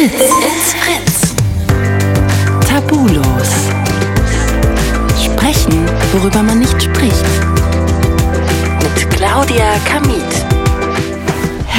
Fritz. It's Fritz. Tabulos. Sprechen, worüber man nicht spricht. Mit Claudia Kamit.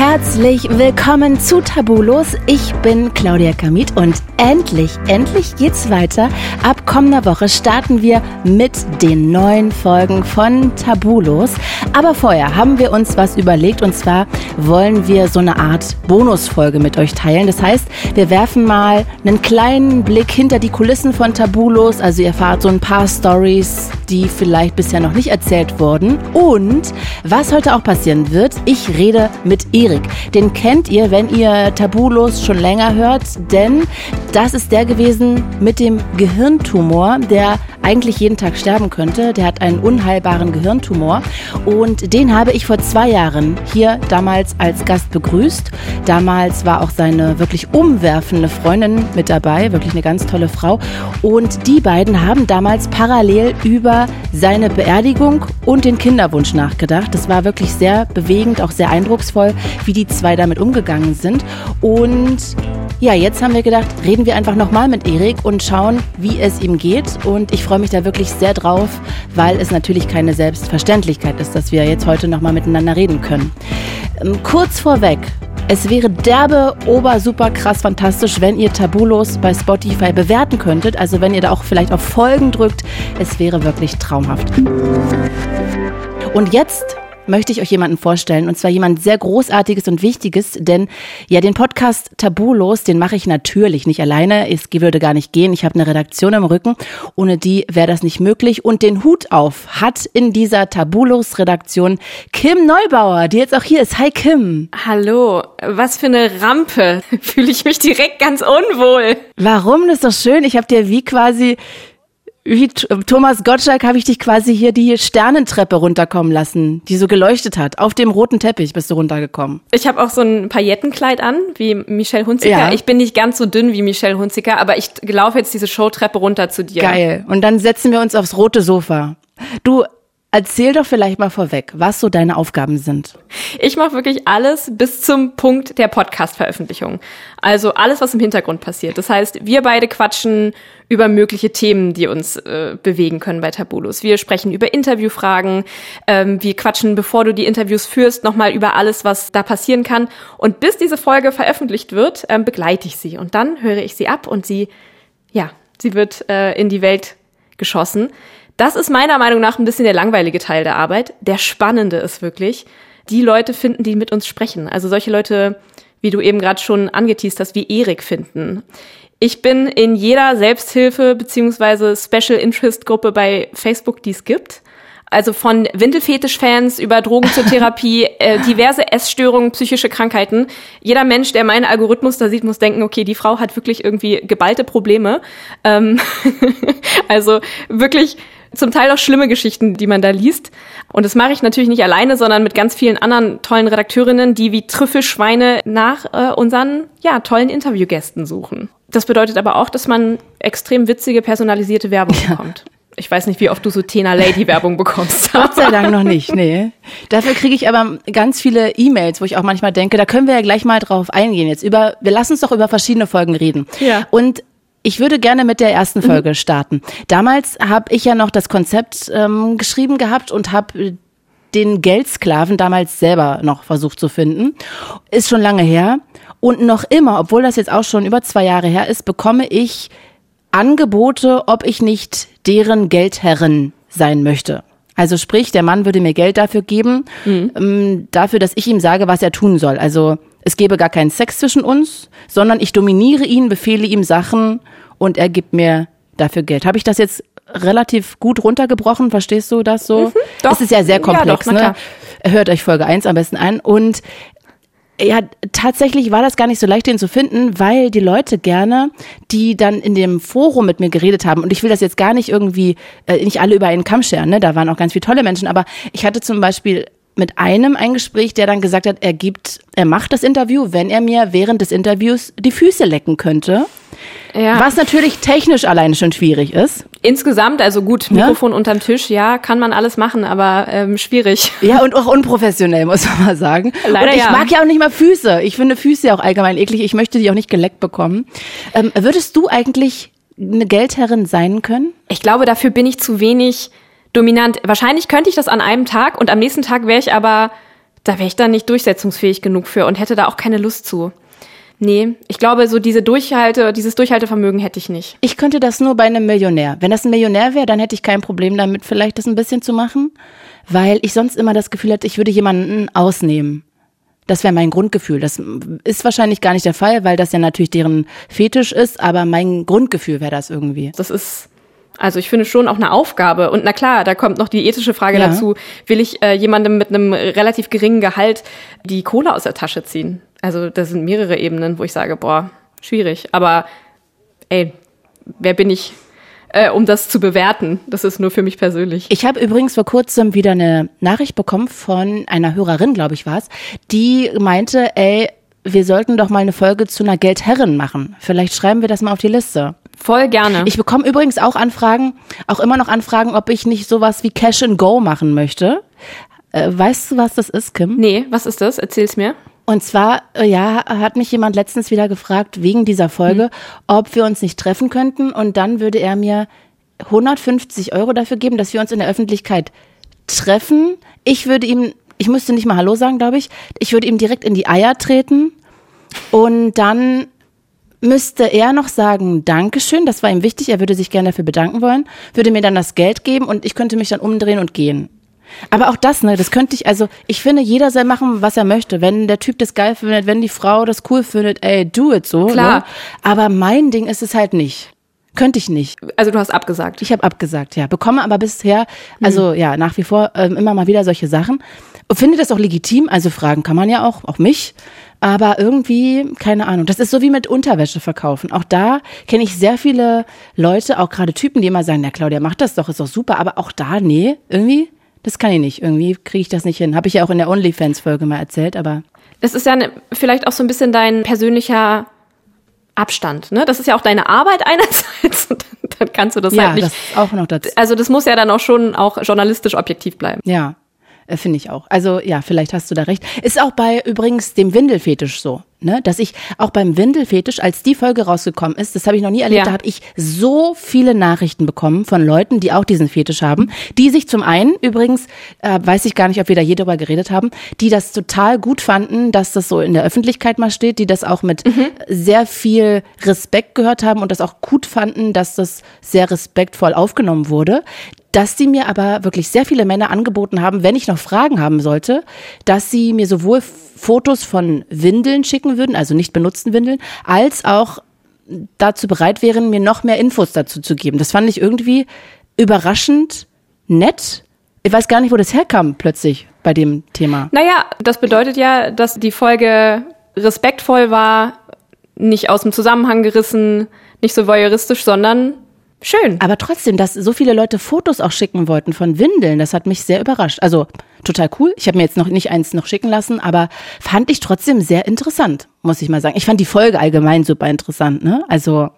Herzlich willkommen zu Tabulos. Ich bin Claudia Kamit und endlich, endlich geht's weiter. Ab kommender Woche starten wir mit den neuen Folgen von Tabulos. Aber vorher haben wir uns was überlegt und zwar wollen wir so eine Art Bonusfolge mit euch teilen. Das heißt, wir werfen mal einen kleinen Blick hinter die Kulissen von Tabulos. Also ihr erfahrt so ein paar Stories, die vielleicht bisher noch nicht erzählt wurden. Und was heute auch passieren wird, ich rede mit Erik. Den kennt ihr, wenn ihr Tabulos schon länger hört, denn das ist der gewesen mit dem Gehirntumor, der eigentlich jeden Tag sterben könnte. Der hat einen unheilbaren Gehirntumor und den habe ich vor zwei Jahren hier damals als Gast begrüßt. Damals war auch seine wirklich umwerfende Freundin mit dabei, wirklich eine ganz tolle Frau. Und die beiden haben damals parallel über seine Beerdigung und den Kinderwunsch nachgedacht. Das war wirklich sehr bewegend, auch sehr eindrucksvoll, wie die zwei damit umgegangen sind. Und ja, jetzt haben wir gedacht, reden wir einfach nochmal mit Erik und schauen, wie es ihm geht. Und ich freue mich da wirklich sehr drauf, weil es natürlich keine Selbstverständlichkeit ist, dass wir jetzt heute nochmal miteinander reden können. Ähm, kurz vorweg, es wäre derbe, ober, super krass fantastisch, wenn ihr Tabulos bei Spotify bewerten könntet. Also wenn ihr da auch vielleicht auf Folgen drückt. Es wäre wirklich traumhaft. Und jetzt möchte ich euch jemanden vorstellen und zwar jemand sehr großartiges und wichtiges, denn ja, den Podcast Tabulos, den mache ich natürlich nicht alleine. Es würde gar nicht gehen. Ich habe eine Redaktion im Rücken. Ohne die wäre das nicht möglich. Und den Hut auf hat in dieser Tabulos Redaktion Kim Neubauer, die jetzt auch hier ist. Hi Kim. Hallo. Was für eine Rampe. Fühle ich mich direkt ganz unwohl. Warum? Das ist doch schön. Ich habe dir wie quasi wie Thomas Gottschalk habe ich dich quasi hier die Sternentreppe runterkommen lassen, die so geleuchtet hat. Auf dem roten Teppich bist du runtergekommen. Ich habe auch so ein Paillettenkleid an, wie Michelle Hunziker. Ja. Ich bin nicht ganz so dünn wie Michelle Hunziker, aber ich laufe jetzt diese Showtreppe runter zu dir. Geil. Und dann setzen wir uns aufs rote Sofa. Du, Erzähl doch vielleicht mal vorweg, was so deine Aufgaben sind. Ich mache wirklich alles bis zum Punkt der Podcast-Veröffentlichung. Also alles, was im Hintergrund passiert. Das heißt, wir beide quatschen über mögliche Themen, die uns äh, bewegen können bei Tabulus. Wir sprechen über Interviewfragen. Ähm, wir quatschen, bevor du die Interviews führst, nochmal über alles, was da passieren kann. Und bis diese Folge veröffentlicht wird, ähm, begleite ich sie. Und dann höre ich sie ab und sie, ja, sie wird äh, in die Welt geschossen. Das ist meiner Meinung nach ein bisschen der langweilige Teil der Arbeit. Der spannende ist wirklich, die Leute finden, die mit uns sprechen. Also solche Leute, wie du eben gerade schon angeteased hast, wie Erik finden. Ich bin in jeder Selbsthilfe beziehungsweise Special Interest Gruppe bei Facebook, die es gibt. Also von Windelfetisch-Fans über Drogen zur Therapie, äh, diverse Essstörungen, psychische Krankheiten. Jeder Mensch, der meinen Algorithmus da sieht, muss denken, okay, die Frau hat wirklich irgendwie geballte Probleme. Ähm also wirklich zum Teil auch schlimme Geschichten, die man da liest. Und das mache ich natürlich nicht alleine, sondern mit ganz vielen anderen tollen Redakteurinnen, die wie Trüffelschweine nach äh, unseren ja, tollen Interviewgästen suchen. Das bedeutet aber auch, dass man extrem witzige, personalisierte Werbung ja. bekommt. Ich weiß nicht, wie oft du so Tena Lady Werbung bekommst. Gott sei Dank noch nicht, nee. Dafür kriege ich aber ganz viele E-Mails, wo ich auch manchmal denke, da können wir ja gleich mal drauf eingehen jetzt über wir lassen uns doch über verschiedene Folgen reden. Ja. Und ich würde gerne mit der ersten Folge mhm. starten. Damals habe ich ja noch das Konzept ähm, geschrieben gehabt und habe den Geldsklaven damals selber noch versucht zu finden. Ist schon lange her. Und noch immer, obwohl das jetzt auch schon über zwei Jahre her ist, bekomme ich Angebote, ob ich nicht deren Geldherrin sein möchte. Also sprich, der Mann würde mir Geld dafür geben, mhm. ähm, dafür, dass ich ihm sage, was er tun soll. Also es gäbe gar keinen Sex zwischen uns, sondern ich dominiere ihn, befehle ihm Sachen und er gibt mir dafür Geld. Habe ich das jetzt relativ gut runtergebrochen? Verstehst du das so? Mhm, doch. Es ist ja sehr komplex, ja, doch, ne? Hört euch Folge 1 am besten ein. Und ja, tatsächlich war das gar nicht so leicht, den zu finden, weil die Leute gerne, die dann in dem Forum mit mir geredet haben, und ich will das jetzt gar nicht irgendwie, äh, nicht alle über einen Kamm scheren, ne? da waren auch ganz viele tolle Menschen, aber ich hatte zum Beispiel mit einem ein Gespräch, der dann gesagt hat, er gibt, er macht das Interview, wenn er mir während des Interviews die Füße lecken könnte. Ja. Was natürlich technisch alleine schon schwierig ist. Insgesamt, also gut, Mikrofon ja? unterm Tisch, ja, kann man alles machen, aber ähm, schwierig. Ja, und auch unprofessionell, muss man mal sagen. Leider und ich ja. mag ja auch nicht mal Füße. Ich finde Füße ja auch allgemein eklig. Ich möchte die auch nicht geleckt bekommen. Ähm, würdest du eigentlich eine Geldherrin sein können? Ich glaube, dafür bin ich zu wenig dominant. Wahrscheinlich könnte ich das an einem Tag und am nächsten Tag wäre ich aber, da wäre ich dann nicht durchsetzungsfähig genug für und hätte da auch keine Lust zu. Nee, ich glaube, so diese Durchhalte, dieses Durchhaltevermögen hätte ich nicht. Ich könnte das nur bei einem Millionär. Wenn das ein Millionär wäre, dann hätte ich kein Problem damit, vielleicht das ein bisschen zu machen, weil ich sonst immer das Gefühl hätte, ich würde jemanden ausnehmen. Das wäre mein Grundgefühl. Das ist wahrscheinlich gar nicht der Fall, weil das ja natürlich deren Fetisch ist, aber mein Grundgefühl wäre das irgendwie. Das ist also ich finde schon auch eine Aufgabe. Und na klar, da kommt noch die ethische Frage ja. dazu. Will ich äh, jemandem mit einem relativ geringen Gehalt die Kohle aus der Tasche ziehen? Also das sind mehrere Ebenen, wo ich sage, boah, schwierig. Aber ey, wer bin ich, äh, um das zu bewerten? Das ist nur für mich persönlich. Ich habe übrigens vor kurzem wieder eine Nachricht bekommen von einer Hörerin, glaube ich war es, die meinte, ey, wir sollten doch mal eine Folge zu einer Geldherrin machen. Vielleicht schreiben wir das mal auf die Liste. Voll gerne. Ich bekomme übrigens auch Anfragen, auch immer noch Anfragen, ob ich nicht sowas wie Cash and Go machen möchte. Äh, weißt du, was das ist, Kim? Nee, was ist das? Erzähl's mir. Und zwar, äh, ja, hat mich jemand letztens wieder gefragt, wegen dieser Folge, hm. ob wir uns nicht treffen könnten. Und dann würde er mir 150 Euro dafür geben, dass wir uns in der Öffentlichkeit treffen. Ich würde ihm, ich müsste nicht mal Hallo sagen, glaube ich. Ich würde ihm direkt in die Eier treten. Und dann müsste er noch sagen, Dankeschön, das war ihm wichtig, er würde sich gerne dafür bedanken wollen, würde mir dann das Geld geben und ich könnte mich dann umdrehen und gehen. Aber auch das, ne, das könnte ich, also ich finde, jeder soll machen, was er möchte. Wenn der Typ das geil findet, wenn die Frau das cool findet, ey, do it so. Klar. Ne? Aber mein Ding ist es halt nicht. Könnte ich nicht. Also du hast abgesagt. Ich habe abgesagt, ja. Bekomme aber bisher, also mhm. ja, nach wie vor ähm, immer mal wieder solche Sachen. Finde das auch legitim. Also fragen kann man ja auch, auch mich. Aber irgendwie, keine Ahnung, das ist so wie mit Unterwäsche verkaufen. Auch da kenne ich sehr viele Leute, auch gerade Typen, die immer sagen, na Claudia, mach das doch, ist doch super. Aber auch da, nee, irgendwie, das kann ich nicht. Irgendwie kriege ich das nicht hin. Habe ich ja auch in der OnlyFans-Folge mal erzählt, aber. Das ist ja ne, vielleicht auch so ein bisschen dein persönlicher Abstand, ne? Das ist ja auch deine Arbeit einerseits. dann kannst du das ja, halt nicht. Das auch noch dazu. Also das muss ja dann auch schon auch journalistisch objektiv bleiben. Ja. Äh, finde ich auch. Also ja, vielleicht hast du da recht. Ist auch bei übrigens dem Windelfetisch so, ne? Dass ich auch beim Windelfetisch, als die Folge rausgekommen ist, das habe ich noch nie erlebt, ja. da habe ich so viele Nachrichten bekommen von Leuten, die auch diesen Fetisch haben, die sich zum einen übrigens, äh, weiß ich gar nicht, ob wir da je drüber geredet haben, die das total gut fanden, dass das so in der Öffentlichkeit mal steht, die das auch mit mhm. sehr viel Respekt gehört haben und das auch gut fanden, dass das sehr respektvoll aufgenommen wurde dass sie mir aber wirklich sehr viele Männer angeboten haben, wenn ich noch Fragen haben sollte, dass sie mir sowohl Fotos von Windeln schicken würden, also nicht benutzten Windeln, als auch dazu bereit wären, mir noch mehr Infos dazu zu geben. Das fand ich irgendwie überraschend nett. Ich weiß gar nicht, wo das herkam plötzlich bei dem Thema. Naja, das bedeutet ja, dass die Folge respektvoll war, nicht aus dem Zusammenhang gerissen, nicht so voyeuristisch, sondern Schön. Aber trotzdem, dass so viele Leute Fotos auch schicken wollten von Windeln, das hat mich sehr überrascht. Also total cool. Ich habe mir jetzt noch nicht eins noch schicken lassen, aber fand ich trotzdem sehr interessant, muss ich mal sagen. Ich fand die Folge allgemein super interessant, ne? Also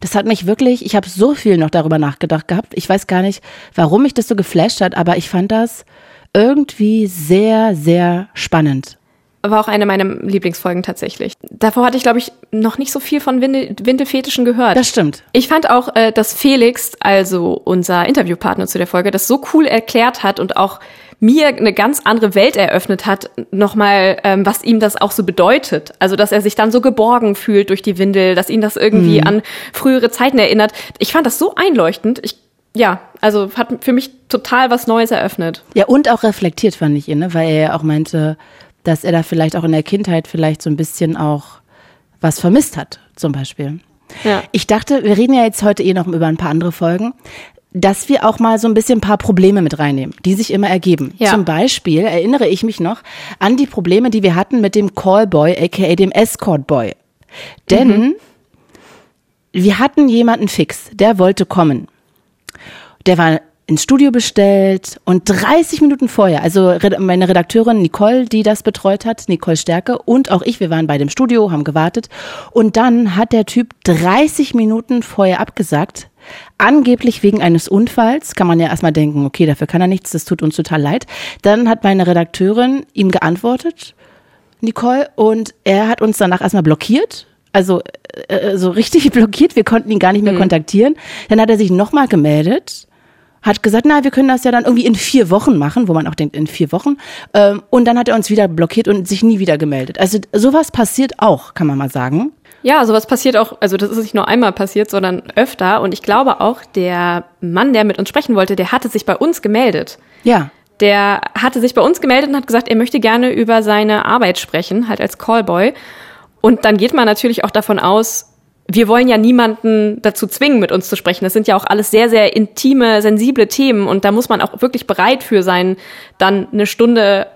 das hat mich wirklich, ich habe so viel noch darüber nachgedacht gehabt. Ich weiß gar nicht, warum mich das so geflasht hat, aber ich fand das irgendwie sehr, sehr spannend war auch eine meiner Lieblingsfolgen tatsächlich. Davor hatte ich, glaube ich, noch nicht so viel von Windel Windelfetischen gehört. Das stimmt. Ich fand auch, äh, dass Felix, also unser Interviewpartner zu der Folge, das so cool erklärt hat und auch mir eine ganz andere Welt eröffnet hat, nochmal, ähm, was ihm das auch so bedeutet. Also, dass er sich dann so geborgen fühlt durch die Windel, dass ihn das irgendwie mhm. an frühere Zeiten erinnert. Ich fand das so einleuchtend. Ich ja, also hat für mich total was Neues eröffnet. Ja, und auch reflektiert fand ich ihn, ne? weil er ja auch meinte, dass er da vielleicht auch in der Kindheit vielleicht so ein bisschen auch was vermisst hat, zum Beispiel. Ja. Ich dachte, wir reden ja jetzt heute eh noch über ein paar andere Folgen, dass wir auch mal so ein bisschen ein paar Probleme mit reinnehmen, die sich immer ergeben. Ja. Zum Beispiel erinnere ich mich noch an die Probleme, die wir hatten mit dem Callboy, aka dem Escort Boy. Denn mhm. wir hatten jemanden fix, der wollte kommen. Der war ins Studio bestellt und 30 Minuten vorher, also meine Redakteurin Nicole, die das betreut hat, Nicole Stärke und auch ich, wir waren bei dem Studio, haben gewartet und dann hat der Typ 30 Minuten vorher abgesagt, angeblich wegen eines Unfalls, kann man ja erstmal denken, okay, dafür kann er nichts, das tut uns total leid. Dann hat meine Redakteurin ihm geantwortet, Nicole, und er hat uns danach erstmal blockiert, also äh, so richtig blockiert, wir konnten ihn gar nicht mehr mhm. kontaktieren. Dann hat er sich nochmal gemeldet hat gesagt, na, wir können das ja dann irgendwie in vier Wochen machen, wo man auch denkt, in vier Wochen. Ähm, und dann hat er uns wieder blockiert und sich nie wieder gemeldet. Also sowas passiert auch, kann man mal sagen. Ja, sowas passiert auch, also das ist nicht nur einmal passiert, sondern öfter. Und ich glaube auch, der Mann, der mit uns sprechen wollte, der hatte sich bei uns gemeldet. Ja. Der hatte sich bei uns gemeldet und hat gesagt, er möchte gerne über seine Arbeit sprechen, halt als Callboy. Und dann geht man natürlich auch davon aus, wir wollen ja niemanden dazu zwingen, mit uns zu sprechen. Das sind ja auch alles sehr, sehr intime, sensible Themen und da muss man auch wirklich bereit für sein, dann eine Stunde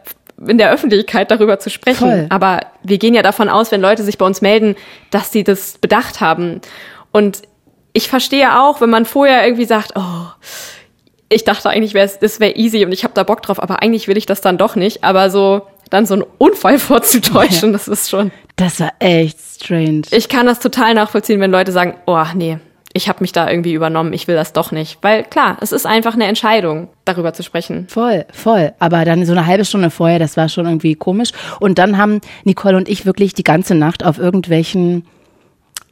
in der Öffentlichkeit darüber zu sprechen. Voll. Aber wir gehen ja davon aus, wenn Leute sich bei uns melden, dass sie das bedacht haben. Und ich verstehe auch, wenn man vorher irgendwie sagt, oh, ich dachte eigentlich, wär, das wäre easy und ich habe da Bock drauf, aber eigentlich will ich das dann doch nicht. Aber so dann so einen Unfall vorzutäuschen, ja. das ist schon. Das war echt strange. Ich kann das total nachvollziehen, wenn Leute sagen, oh nee, ich habe mich da irgendwie übernommen, ich will das doch nicht. Weil klar, es ist einfach eine Entscheidung, darüber zu sprechen. Voll, voll. Aber dann so eine halbe Stunde vorher, das war schon irgendwie komisch. Und dann haben Nicole und ich wirklich die ganze Nacht auf irgendwelchen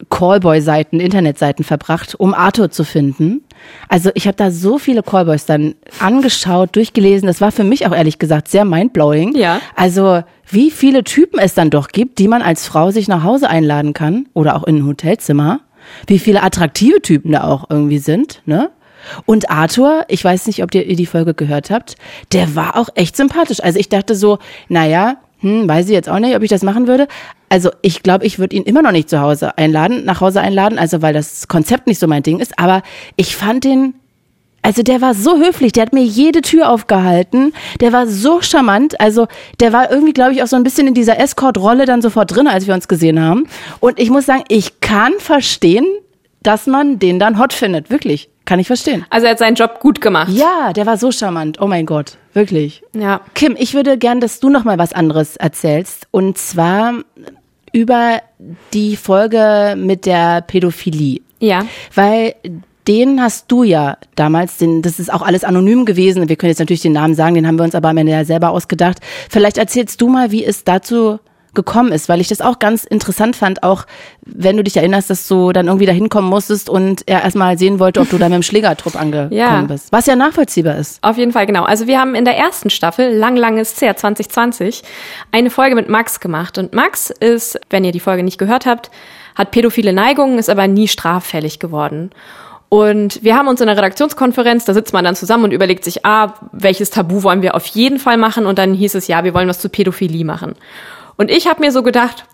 Callboy-Seiten, Internetseiten verbracht, um Arthur zu finden. Also ich habe da so viele Callboys dann angeschaut, durchgelesen. Das war für mich auch ehrlich gesagt sehr mindblowing. Ja. Also wie viele Typen es dann doch gibt, die man als Frau sich nach Hause einladen kann oder auch in ein Hotelzimmer. Wie viele attraktive Typen da auch irgendwie sind, ne? Und Arthur, ich weiß nicht, ob ihr die Folge gehört habt, der war auch echt sympathisch. Also ich dachte so, naja, hm, weiß ich jetzt auch nicht, ob ich das machen würde. Also ich glaube, ich würde ihn immer noch nicht zu Hause einladen, nach Hause einladen, also weil das Konzept nicht so mein Ding ist. Aber ich fand den, also der war so höflich, der hat mir jede Tür aufgehalten, der war so charmant, also der war irgendwie, glaube ich, auch so ein bisschen in dieser Escort-Rolle dann sofort drin, als wir uns gesehen haben. Und ich muss sagen, ich kann verstehen, dass man den dann hot findet, wirklich. Kann ich verstehen. Also er hat seinen Job gut gemacht. Ja, der war so charmant. Oh mein Gott, wirklich. Ja. Kim, ich würde gern, dass du noch mal was anderes erzählst und zwar über die Folge mit der Pädophilie. Ja. Weil den hast du ja damals, den, das ist auch alles anonym gewesen. Wir können jetzt natürlich den Namen sagen, den haben wir uns aber am Ende ja selber ausgedacht. Vielleicht erzählst du mal, wie es dazu gekommen ist, weil ich das auch ganz interessant fand, auch wenn du dich erinnerst, dass du dann irgendwie da hinkommen musstest und er erstmal sehen wollte, ob du da mit dem Schlägertrupp angekommen ja. bist. Was ja nachvollziehbar ist. Auf jeden Fall, genau. Also wir haben in der ersten Staffel, lang, langes Jahr 2020, eine Folge mit Max gemacht. Und Max ist, wenn ihr die Folge nicht gehört habt, hat pädophile Neigungen, ist aber nie straffällig geworden. Und wir haben uns in der Redaktionskonferenz, da sitzt man dann zusammen und überlegt sich, ah, welches Tabu wollen wir auf jeden Fall machen? Und dann hieß es, ja, wir wollen was zu Pädophilie machen. Und ich habe mir so gedacht,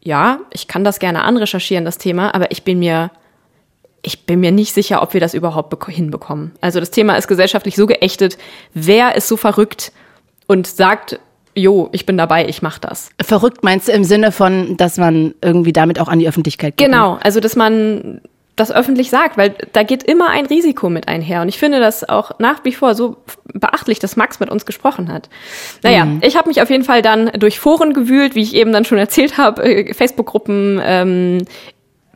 ja, ich kann das gerne anrecherchieren, das Thema, aber ich bin mir ich bin mir nicht sicher, ob wir das überhaupt hinbekommen. Also das Thema ist gesellschaftlich so geächtet. Wer ist so verrückt und sagt, jo, ich bin dabei, ich mach das. Verrückt meinst du im Sinne von, dass man irgendwie damit auch an die Öffentlichkeit geht? Genau, also dass man das öffentlich sagt, weil da geht immer ein Risiko mit einher. Und ich finde das auch nach wie vor so beachtlich, dass Max mit uns gesprochen hat. Naja, mhm. ich habe mich auf jeden Fall dann durch Foren gewühlt, wie ich eben dann schon erzählt habe, äh, Facebook-Gruppen, ähm,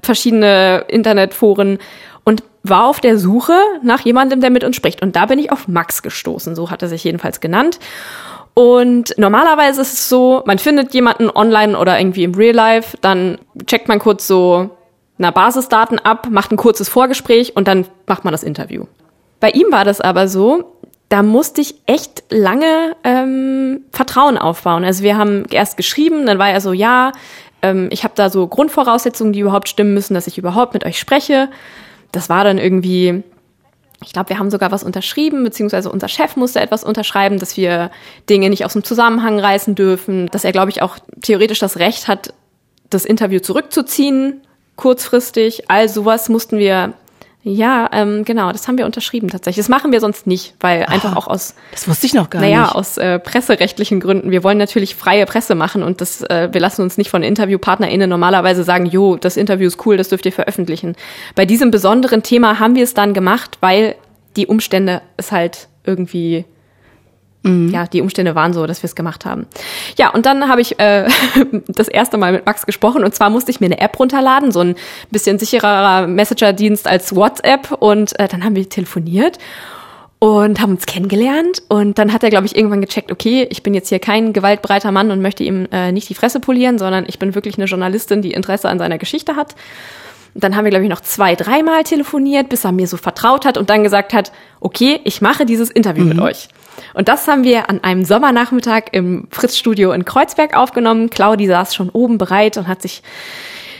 verschiedene Internetforen und war auf der Suche nach jemandem, der mit uns spricht. Und da bin ich auf Max gestoßen, so hat er sich jedenfalls genannt. Und normalerweise ist es so, man findet jemanden online oder irgendwie im Real Life, dann checkt man kurz so na, Basisdaten ab, macht ein kurzes Vorgespräch und dann macht man das Interview. Bei ihm war das aber so, da musste ich echt lange ähm, Vertrauen aufbauen. Also wir haben erst geschrieben, dann war er so, ja, ähm, ich habe da so Grundvoraussetzungen, die überhaupt stimmen müssen, dass ich überhaupt mit euch spreche. Das war dann irgendwie, ich glaube, wir haben sogar was unterschrieben, beziehungsweise unser Chef musste etwas unterschreiben, dass wir Dinge nicht aus dem Zusammenhang reißen dürfen, dass er, glaube ich, auch theoretisch das Recht hat, das Interview zurückzuziehen, kurzfristig, all sowas mussten wir ja, ähm, genau, das haben wir unterschrieben tatsächlich. Das machen wir sonst nicht, weil Aha, einfach auch aus Das wusste ich noch gar naja, nicht. Naja, aus äh, presserechtlichen Gründen. Wir wollen natürlich freie Presse machen und das äh, wir lassen uns nicht von InterviewpartnerInnen normalerweise sagen, jo, das Interview ist cool, das dürft ihr veröffentlichen. Bei diesem besonderen Thema haben wir es dann gemacht, weil die Umstände es halt irgendwie Mhm. Ja, die Umstände waren so, dass wir es gemacht haben. Ja, und dann habe ich äh, das erste Mal mit Max gesprochen und zwar musste ich mir eine App runterladen, so ein bisschen sicherer Messenger-Dienst als WhatsApp und äh, dann haben wir telefoniert und haben uns kennengelernt und dann hat er, glaube ich, irgendwann gecheckt, okay, ich bin jetzt hier kein gewaltbereiter Mann und möchte ihm äh, nicht die Fresse polieren, sondern ich bin wirklich eine Journalistin, die Interesse an seiner Geschichte hat. Und dann haben wir, glaube ich, noch zwei, dreimal telefoniert, bis er mir so vertraut hat und dann gesagt hat, okay, ich mache dieses Interview mhm. mit euch. Und das haben wir an einem Sommernachmittag im Fritz-Studio in Kreuzberg aufgenommen. Claudi saß schon oben bereit und hat sich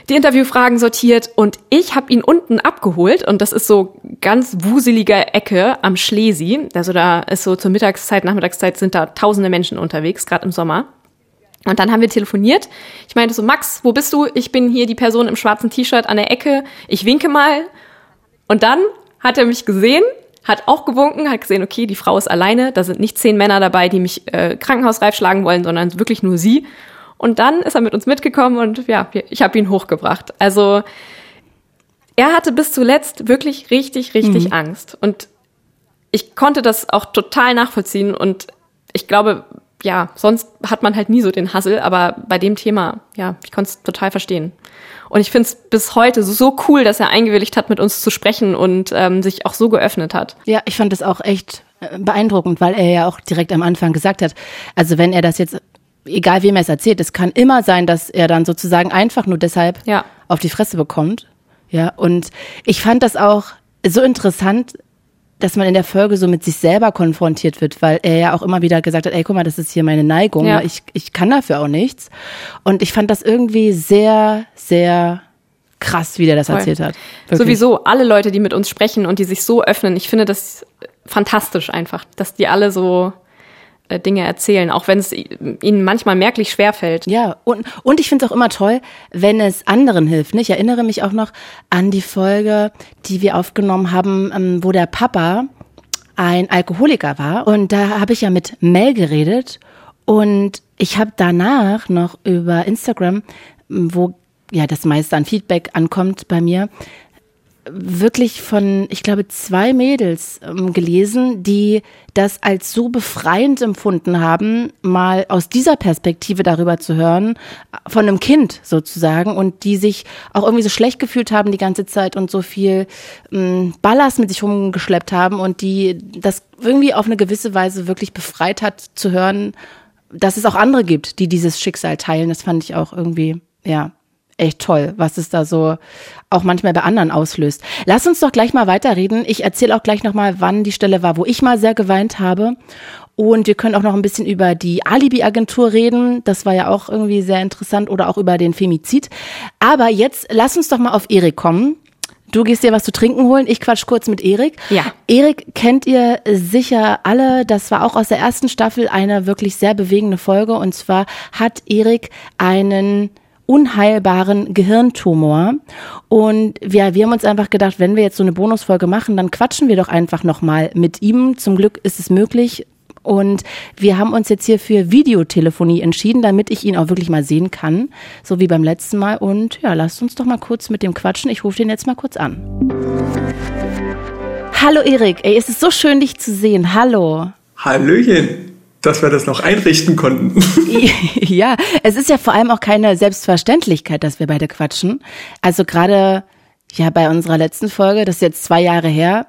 die Interviewfragen sortiert und ich habe ihn unten abgeholt und das ist so ganz wuselige Ecke am Schlesi. Also da ist so zur Mittagszeit, Nachmittagszeit sind da tausende Menschen unterwegs, gerade im Sommer. Und dann haben wir telefoniert. Ich meinte so, Max, wo bist du? Ich bin hier die Person im schwarzen T-Shirt an der Ecke. Ich winke mal. Und dann hat er mich gesehen hat auch gewunken, hat gesehen, okay, die Frau ist alleine, da sind nicht zehn Männer dabei, die mich äh, krankenhausreif schlagen wollen, sondern wirklich nur sie. Und dann ist er mit uns mitgekommen und ja, ich habe ihn hochgebracht. Also er hatte bis zuletzt wirklich richtig, richtig mhm. Angst. Und ich konnte das auch total nachvollziehen und ich glaube, ja, sonst hat man halt nie so den Hassel, aber bei dem Thema, ja, ich konnte es total verstehen. Und ich finde es bis heute so cool, dass er eingewilligt hat, mit uns zu sprechen und ähm, sich auch so geöffnet hat. Ja, ich fand das auch echt äh, beeindruckend, weil er ja auch direkt am Anfang gesagt hat, also wenn er das jetzt, egal wem er es erzählt, es kann immer sein, dass er dann sozusagen einfach nur deshalb ja. auf die Fresse bekommt. Ja, und ich fand das auch so interessant, dass man in der Folge so mit sich selber konfrontiert wird, weil er ja auch immer wieder gesagt hat, ey, guck mal, das ist hier meine Neigung, ja. ich, ich kann dafür auch nichts. Und ich fand das irgendwie sehr, sehr krass, wie der das Voll. erzählt hat. Wirklich. Sowieso, alle Leute, die mit uns sprechen und die sich so öffnen, ich finde das fantastisch einfach, dass die alle so Dinge erzählen, auch wenn es ihnen manchmal merklich schwerfällt. Ja, und, und ich finde es auch immer toll, wenn es anderen hilft. Ich erinnere mich auch noch an die Folge, die wir aufgenommen haben, ähm, wo der Papa ein Alkoholiker war. Und da habe ich ja mit Mel geredet. Und ich habe danach noch über Instagram, wo ja das meiste an Feedback ankommt bei mir, wirklich von, ich glaube, zwei Mädels ähm, gelesen, die das als so befreiend empfunden haben, mal aus dieser Perspektive darüber zu hören, von einem Kind sozusagen, und die sich auch irgendwie so schlecht gefühlt haben die ganze Zeit und so viel ähm, Ballast mit sich rumgeschleppt haben und die das irgendwie auf eine gewisse Weise wirklich befreit hat zu hören, dass es auch andere gibt, die dieses Schicksal teilen. Das fand ich auch irgendwie, ja, echt toll, was es da so auch manchmal bei anderen auslöst. Lass uns doch gleich mal weiterreden. Ich erzähle auch gleich nochmal, wann die Stelle war, wo ich mal sehr geweint habe. Und wir können auch noch ein bisschen über die Alibi-Agentur reden. Das war ja auch irgendwie sehr interessant oder auch über den Femizid. Aber jetzt lass uns doch mal auf Erik kommen. Du gehst dir was zu trinken holen. Ich quatsch kurz mit Erik. Ja. Erik kennt ihr sicher alle. Das war auch aus der ersten Staffel eine wirklich sehr bewegende Folge. Und zwar hat Erik einen unheilbaren Gehirntumor. Und wir, wir haben uns einfach gedacht, wenn wir jetzt so eine Bonusfolge machen, dann quatschen wir doch einfach nochmal mit ihm. Zum Glück ist es möglich. Und wir haben uns jetzt hier für Videotelefonie entschieden, damit ich ihn auch wirklich mal sehen kann, so wie beim letzten Mal. Und ja, lasst uns doch mal kurz mit dem quatschen. Ich rufe den jetzt mal kurz an. Hallo Erik, ey, es ist so schön, dich zu sehen. Hallo. Hallöchen dass wir das noch einrichten konnten. ja, es ist ja vor allem auch keine Selbstverständlichkeit, dass wir beide quatschen. Also gerade ja bei unserer letzten Folge, das ist jetzt zwei Jahre her,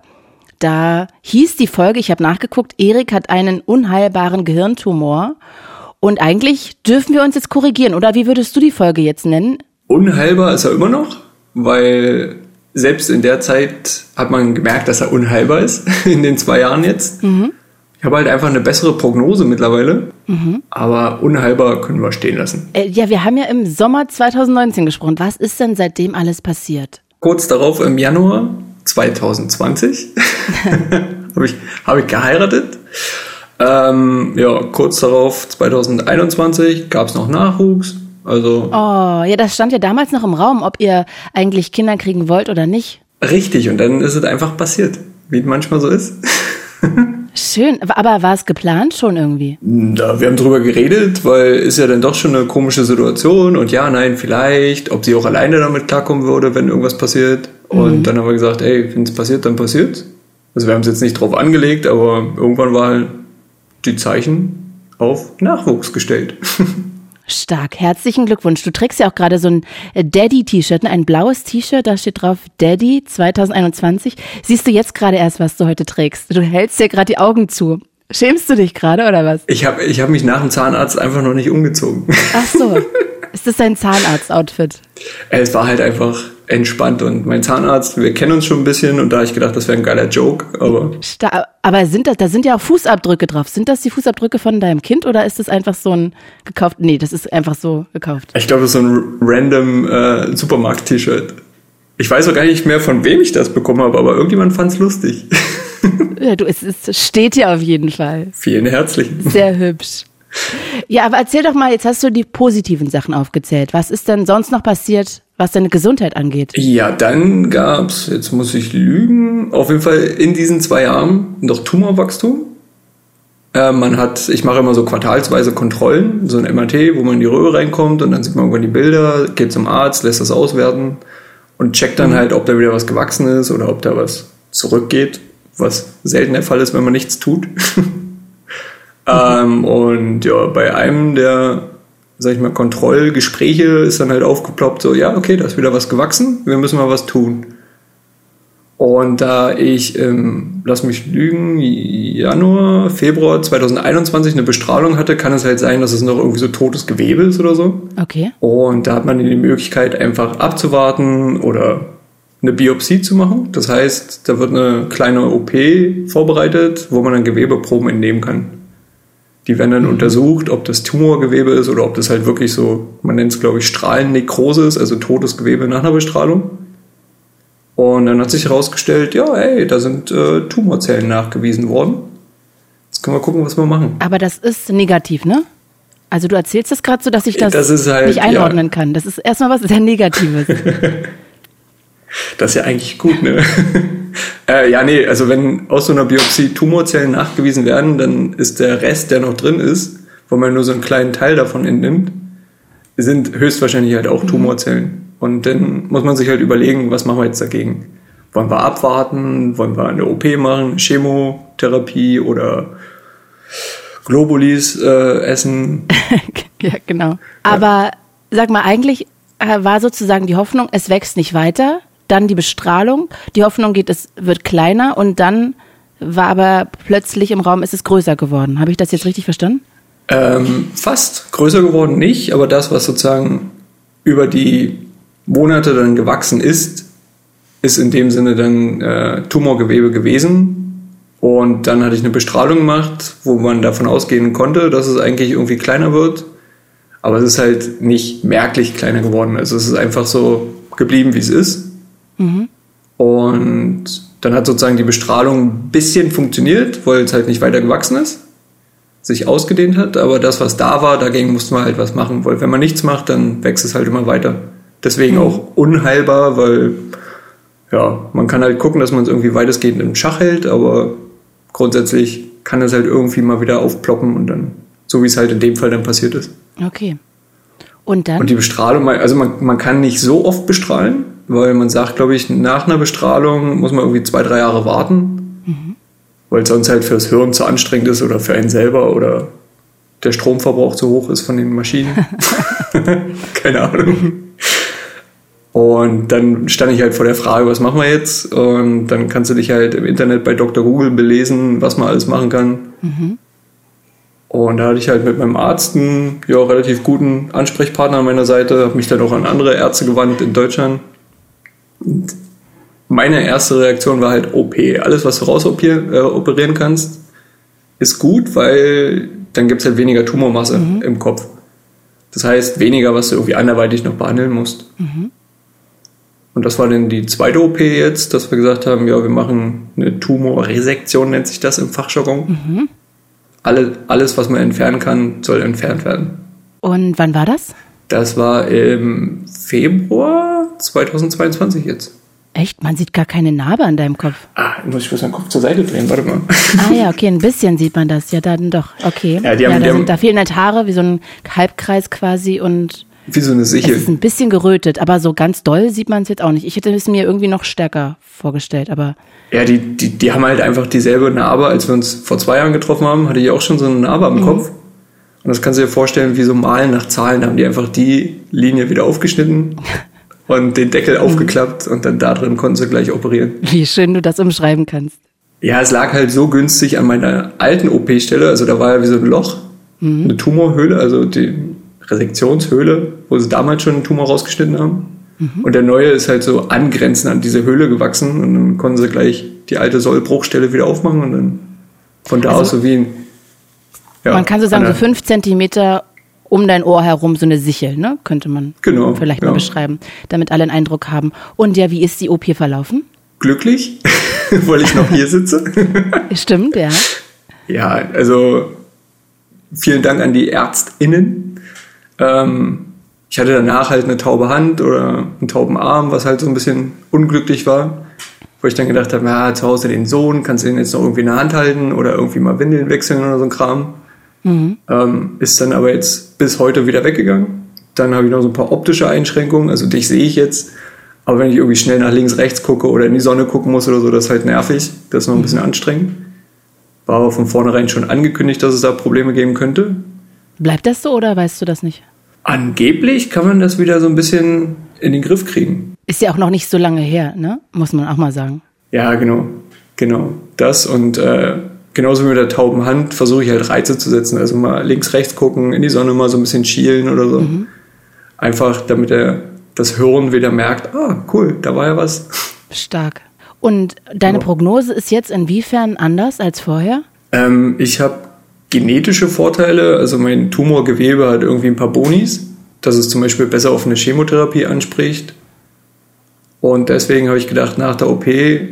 da hieß die Folge, ich habe nachgeguckt, Erik hat einen unheilbaren Gehirntumor. Und eigentlich dürfen wir uns jetzt korrigieren, oder wie würdest du die Folge jetzt nennen? Unheilbar ist er immer noch, weil selbst in der Zeit hat man gemerkt, dass er unheilbar ist, in den zwei Jahren jetzt. Mhm. Ich habe halt einfach eine bessere Prognose mittlerweile, mhm. aber unheilbar können wir stehen lassen. Äh, ja, wir haben ja im Sommer 2019 gesprochen. Was ist denn seitdem alles passiert? Kurz darauf im Januar 2020 habe ich, hab ich geheiratet. Ähm, ja, kurz darauf 2021 gab es noch Nachwuchs. Also. Oh, ja, das stand ja damals noch im Raum, ob ihr eigentlich Kinder kriegen wollt oder nicht. Richtig, und dann ist es einfach passiert, wie es manchmal so ist. Schön, aber war es geplant schon irgendwie? Ja, wir haben drüber geredet, weil ist ja dann doch schon eine komische Situation und ja, nein, vielleicht, ob sie auch alleine damit klarkommen würde, wenn irgendwas passiert. Und mhm. dann haben wir gesagt, ey, wenn es passiert, dann passiert. Also wir haben es jetzt nicht drauf angelegt, aber irgendwann war halt die Zeichen auf Nachwuchs gestellt. Stark. Herzlichen Glückwunsch. Du trägst ja auch gerade so ein Daddy-T-Shirt, ne? ein blaues T-Shirt, da steht drauf Daddy 2021. Siehst du jetzt gerade erst, was du heute trägst? Du hältst dir gerade die Augen zu. Schämst du dich gerade oder was? Ich habe ich hab mich nach dem Zahnarzt einfach noch nicht umgezogen. Ach so. Ist das dein Zahnarzt-Outfit? Es war halt einfach entspannt und mein Zahnarzt, wir kennen uns schon ein bisschen und da habe ich gedacht, das wäre ein geiler Joke, aber. Aber sind das, da sind ja auch Fußabdrücke drauf. Sind das die Fußabdrücke von deinem Kind oder ist das einfach so ein gekauft? Nee, das ist einfach so gekauft. Ich glaube, das ist so ein random äh, Supermarkt-T-Shirt. Ich weiß auch gar nicht mehr, von wem ich das bekommen habe, aber irgendjemand fand es lustig. ja, du, es, es steht ja auf jeden Fall. Vielen herzlichen. Sehr hübsch. Ja, aber erzähl doch mal, jetzt hast du die positiven Sachen aufgezählt. Was ist denn sonst noch passiert, was deine Gesundheit angeht? Ja, dann gab's, jetzt muss ich lügen, auf jeden Fall in diesen zwei Jahren noch Tumorwachstum. Äh, man hat, ich mache immer so quartalsweise Kontrollen, so ein MRT, wo man in die Röhre reinkommt und dann sieht man irgendwann die Bilder, geht zum Arzt, lässt das auswerten und checkt dann mhm. halt, ob da wieder was gewachsen ist oder ob da was zurückgeht, was selten der Fall ist, wenn man nichts tut. Ähm, und ja, bei einem der, sag ich mal, Kontrollgespräche ist dann halt aufgeploppt, so, ja, okay, da ist wieder was gewachsen, wir müssen mal was tun. Und da ich, ähm, lass mich lügen, Januar, Februar 2021 eine Bestrahlung hatte, kann es halt sein, dass es noch irgendwie so totes Gewebe ist oder so. Okay. Und da hat man die Möglichkeit, einfach abzuwarten oder eine Biopsie zu machen. Das heißt, da wird eine kleine OP vorbereitet, wo man dann Gewebeproben entnehmen kann. Die werden dann untersucht, ob das Tumorgewebe ist oder ob das halt wirklich so, man nennt es glaube ich Strahlennekrose ist, also totes Gewebe nach einer Bestrahlung. Und dann hat sich herausgestellt, ja, ey, da sind äh, Tumorzellen nachgewiesen worden. Jetzt können wir gucken, was wir machen. Aber das ist negativ, ne? Also du erzählst das gerade so, dass ich das, das halt, nicht einordnen ja. kann. Das ist erstmal was sehr Negatives. Das ist ja eigentlich gut, ne? äh, ja, nee, also wenn aus so einer Biopsie Tumorzellen nachgewiesen werden, dann ist der Rest, der noch drin ist, wo man nur so einen kleinen Teil davon entnimmt, sind höchstwahrscheinlich halt auch mhm. Tumorzellen. Und dann muss man sich halt überlegen, was machen wir jetzt dagegen? Wollen wir abwarten? Wollen wir eine OP machen? Chemotherapie oder Globulis äh, essen? ja, genau. Aber ja. sag mal, eigentlich äh, war sozusagen die Hoffnung, es wächst nicht weiter, dann die Bestrahlung, die Hoffnung geht, es wird kleiner und dann war aber plötzlich im Raum, ist es größer geworden. Habe ich das jetzt richtig verstanden? Ähm, fast größer geworden nicht, aber das, was sozusagen über die Monate dann gewachsen ist, ist in dem Sinne dann äh, Tumorgewebe gewesen. Und dann hatte ich eine Bestrahlung gemacht, wo man davon ausgehen konnte, dass es eigentlich irgendwie kleiner wird. Aber es ist halt nicht merklich kleiner geworden. Also es ist einfach so geblieben, wie es ist. Mhm. Und dann hat sozusagen die Bestrahlung ein bisschen funktioniert, weil es halt nicht weiter gewachsen ist, sich ausgedehnt hat, aber das, was da war, dagegen musste man halt was machen, weil wenn man nichts macht, dann wächst es halt immer weiter. Deswegen mhm. auch unheilbar, weil ja, man kann halt gucken, dass man es irgendwie weitestgehend im Schach hält, aber grundsätzlich kann es halt irgendwie mal wieder aufploppen und dann, so wie es halt in dem Fall dann passiert ist. Okay. Und dann? Und die Bestrahlung, also man, man kann nicht so oft bestrahlen, weil man sagt, glaube ich, nach einer Bestrahlung muss man irgendwie zwei, drei Jahre warten, mhm. weil es sonst halt fürs Hirn zu anstrengend ist oder für einen selber oder der Stromverbrauch zu hoch ist von den Maschinen. Keine Ahnung. Und dann stand ich halt vor der Frage, was machen wir jetzt? Und dann kannst du dich halt im Internet bei Dr. Google belesen, was man alles machen kann. Mhm. Und da hatte ich halt mit meinem Arzt einen ja, relativ guten Ansprechpartner an meiner Seite, habe mich dann auch an andere Ärzte gewandt in Deutschland. Meine erste Reaktion war halt OP. Alles, was du rausoperieren äh, kannst, ist gut, weil dann gibt es halt weniger Tumormasse mhm. im Kopf. Das heißt, weniger, was du irgendwie anderweitig noch behandeln musst. Mhm. Und das war dann die zweite OP jetzt, dass wir gesagt haben, ja, wir machen eine Tumorresektion, nennt sich das im Fachjargon. Mhm. Alle, alles, was man entfernen kann, soll entfernt werden. Und wann war das? Das war im Februar 2022 jetzt. Echt? Man sieht gar keine Narbe an deinem Kopf. Ah, muss ich bloß meinen Kopf zur Seite drehen, warte mal. Ah ja, okay, ein bisschen sieht man das. Ja, dann doch. Okay. Ja, die haben, ja, da, die sind, da fehlen halt Haare, wie so ein Halbkreis quasi und Wie so eine Es Sichel. ist ein bisschen gerötet, aber so ganz doll sieht man es jetzt auch nicht. Ich hätte es mir irgendwie noch stärker vorgestellt, aber Ja, die, die, die haben halt einfach dieselbe Narbe, als wir uns vor zwei Jahren getroffen haben, hatte ich auch schon so eine Narbe am Kopf. Und das kannst du dir vorstellen, wie so Malen nach Zahlen, haben die einfach die Linie wieder aufgeschnitten und den Deckel aufgeklappt und dann da drin konnten sie gleich operieren. wie schön du das umschreiben kannst. Ja, es lag halt so günstig an meiner alten OP-Stelle, also da war ja wie so ein Loch, eine Tumorhöhle, also die Resektionshöhle, wo sie damals schon einen Tumor rausgeschnitten haben. Und der neue ist halt so angrenzend an diese Höhle gewachsen und dann konnten sie gleich die alte Sollbruchstelle wieder aufmachen und dann von da aus so wie ein. Ja, man kann so sagen, so der- fünf Zentimeter um dein Ohr herum so eine Sichel, ne? Könnte man Genau, vielleicht ja. mal beschreiben, damit alle einen Eindruck haben. Und ja, wie ist die OP verlaufen? glücklich, weil ich noch hier sitze. Stimmt, ja. Ja, also vielen Dank an die ÄrztInnen. Ähm, ich hatte danach halt eine taube Hand oder einen tauben Arm, was halt so ein bisschen unglücklich war. Wo ich dann gedacht habe, ja, zu Hause den Sohn, kannst du den jetzt noch irgendwie in der Hand halten oder irgendwie mal Windeln wechseln oder so ein Kram. Ähm, ist dann aber jetzt bis heute wieder weggegangen. Dann habe ich noch so ein paar optische Einschränkungen, also dich sehe ich jetzt. Aber wenn ich irgendwie schnell nach links, rechts gucke oder in die Sonne gucken muss oder so, das ist halt nervig. Das ist noch ein bisschen anstrengend. War aber von vornherein schon angekündigt, dass es da Probleme geben könnte. Bleibt das so oder weißt du das nicht? Angeblich kann man das wieder so ein bisschen in den Griff kriegen. Ist ja auch noch nicht so lange her, ne? Muss man auch mal sagen. Ja, genau. Genau. Das und äh, genauso wie mit der tauben Hand versuche ich halt Reize zu setzen. Also mal links, rechts gucken, in die Sonne mal so ein bisschen schielen oder so. Einfach damit er das Hören wieder merkt, ah, cool, da war ja was. Stark. Und deine Ja. Prognose ist jetzt inwiefern anders als vorher? Ähm, ich habe genetische Vorteile, also mein Tumorgewebe hat irgendwie ein paar Bonis, dass es zum Beispiel besser auf eine Chemotherapie anspricht. Und deswegen habe ich gedacht, nach der OP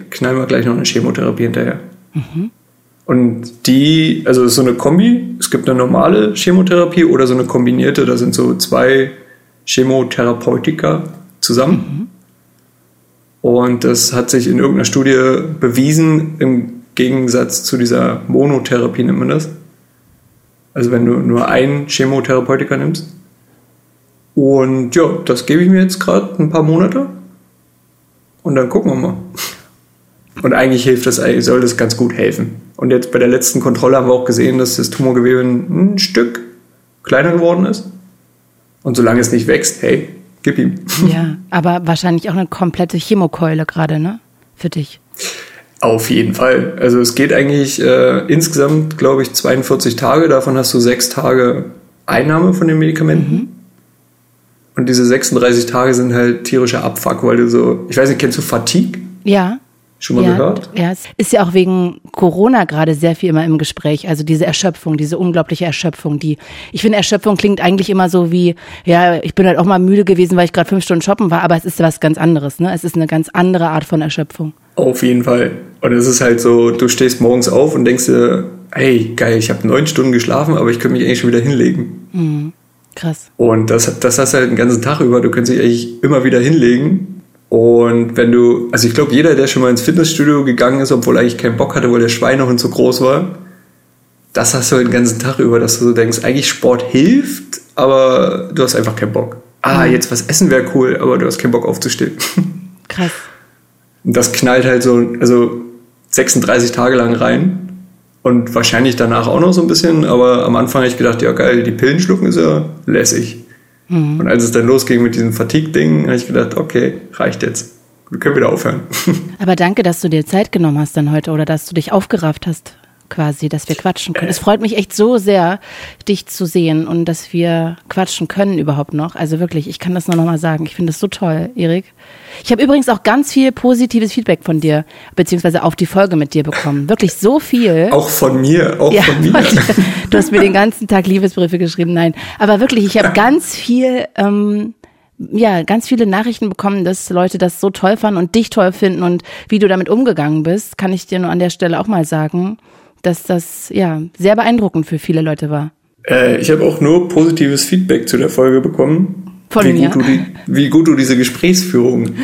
knallen wir gleich noch eine Chemotherapie hinterher. Und die, also so eine Kombi, es gibt eine normale Chemotherapie oder so eine kombinierte, da sind so zwei Chemotherapeutika zusammen. Und das hat sich in irgendeiner Studie bewiesen, im Gegensatz zu dieser Monotherapie nennt man das. Also wenn du nur einen Chemotherapeutika nimmst. Und ja, das gebe ich mir jetzt gerade ein paar Monate. Und dann gucken wir mal. Und eigentlich hilft das, eigentlich soll das ganz gut helfen. Und jetzt bei der letzten Kontrolle haben wir auch gesehen, dass das Tumorgewebe ein Stück kleiner geworden ist. Und solange es nicht wächst, hey, gib ihm. Ja, aber wahrscheinlich auch eine komplette Chemokeule gerade, ne? Für dich. Auf jeden Fall. Also es geht eigentlich äh, insgesamt, glaube ich, 42 Tage. Davon hast du sechs Tage Einnahme von den Medikamenten. Und diese 36 Tage sind halt tierischer Abfuck, weil du so, ich weiß nicht, kennst du Fatigue? Ja. Schon mal ja, gehört? Ja, es ist ja auch wegen Corona gerade sehr viel immer im Gespräch. Also diese Erschöpfung, diese unglaubliche Erschöpfung, die, ich finde, Erschöpfung klingt eigentlich immer so wie, ja, ich bin halt auch mal müde gewesen, weil ich gerade fünf Stunden shoppen war, aber es ist was ganz anderes, ne? Es ist eine ganz andere Art von Erschöpfung. Auf jeden Fall. Und es ist halt so, du stehst morgens auf und denkst dir, hey, geil, ich habe neun Stunden geschlafen, aber ich könnte mich eigentlich schon wieder hinlegen. Krass. Und das, das hast du halt den ganzen Tag über. Du kannst dich eigentlich immer wieder hinlegen. Und wenn du, also ich glaube, jeder, der schon mal ins Fitnessstudio gegangen ist, obwohl eigentlich keinen Bock hatte, weil der Schweinehund so groß war, das hast du den ganzen Tag über, dass du so denkst, eigentlich Sport hilft, aber du hast einfach keinen Bock. Ah, jetzt was essen wäre cool, aber du hast keinen Bock aufzustehen. Krass. Und das knallt halt so, also 36 Tage lang rein. Und wahrscheinlich danach auch noch so ein bisschen, aber am Anfang habe ich gedacht, ja geil, die Pillen schlucken ist ja lässig. Und als es dann losging mit diesem Fatigue-Ding, habe ich gedacht, okay, reicht jetzt. Wir können wieder aufhören. Aber danke, dass du dir Zeit genommen hast dann heute oder dass du dich aufgerafft hast, quasi, dass wir quatschen können. Es freut mich echt so sehr, dich zu sehen und dass wir quatschen können überhaupt noch. Also wirklich, ich kann das nur noch mal sagen. Ich finde das so toll, Erik. Ich habe übrigens auch ganz viel positives Feedback von dir, beziehungsweise auf die Folge mit dir bekommen. Wirklich so viel. Auch von mir, auch Ja, von mir. du hast mir den ganzen Tag Liebesbriefe geschrieben. Nein, aber wirklich, ich habe ganz viel, ähm, ja, ganz viele Nachrichten bekommen, dass Leute das so toll fanden und dich toll finden und wie du damit umgegangen bist, kann ich dir nur an der Stelle auch mal sagen, dass das ja sehr beeindruckend für viele Leute war. Äh, ich habe auch nur positives Feedback zu der Folge bekommen. Von wie, mir? gut du die, wie gut du diese Gesprächsführung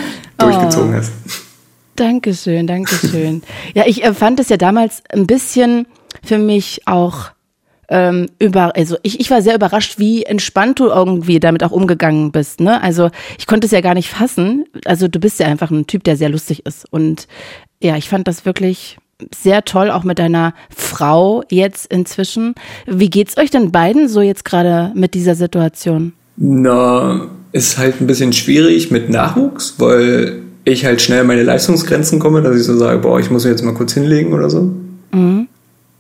Oh. durchgezogen hast. Dankeschön, Dankeschön. ja, ich äh, fand es ja damals ein bisschen für mich auch ähm, über, also ich, ich war sehr überrascht, wie entspannt du irgendwie damit auch umgegangen bist. Ne? Also ich konnte es ja gar nicht fassen. Also du bist ja einfach ein Typ, der sehr lustig ist. Und ja, ich fand das wirklich sehr toll, auch mit deiner Frau jetzt inzwischen. Wie geht's euch denn beiden so jetzt gerade mit dieser Situation? Na, ist halt ein bisschen schwierig mit Nachwuchs, weil ich halt schnell meine Leistungsgrenzen komme, dass ich so sage, boah, ich muss jetzt mal kurz hinlegen oder so. Mhm.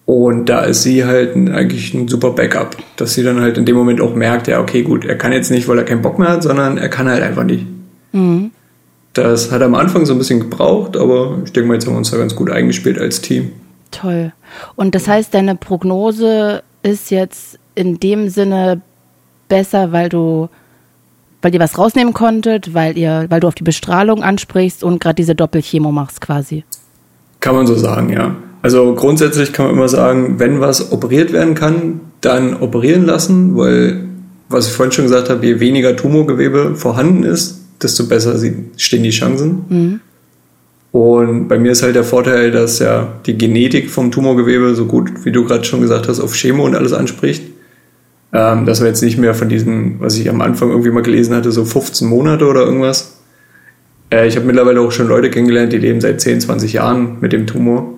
Und da ist sie halt eigentlich ein super Backup, dass sie dann halt in dem Moment auch merkt, ja, okay, gut, er kann jetzt nicht, weil er keinen Bock mehr hat, sondern er kann halt einfach nicht. Mhm. Das hat am Anfang so ein bisschen gebraucht, aber ich denke mal, jetzt haben wir uns da ganz gut eingespielt als Team. Toll. Und das heißt, deine Prognose ist jetzt in dem Sinne besser, weil du, weil ihr was rausnehmen konntet, weil ihr, weil du auf die Bestrahlung ansprichst und gerade diese Doppelchemo machst quasi. Kann man so sagen, ja. Also grundsätzlich kann man immer sagen, wenn was operiert werden kann, dann operieren lassen, weil, was ich vorhin schon gesagt habe, je weniger Tumorgewebe vorhanden ist, desto besser stehen die Chancen. Mhm. Und bei mir ist halt der Vorteil, dass ja die Genetik vom Tumorgewebe so gut, wie du gerade schon gesagt hast, auf Chemo und alles anspricht. Ähm, dass wir jetzt nicht mehr von diesen, was ich am Anfang irgendwie mal gelesen hatte, so 15 Monate oder irgendwas. Äh, ich habe mittlerweile auch schon Leute kennengelernt, die leben seit 10, 20 Jahren mit dem Tumor.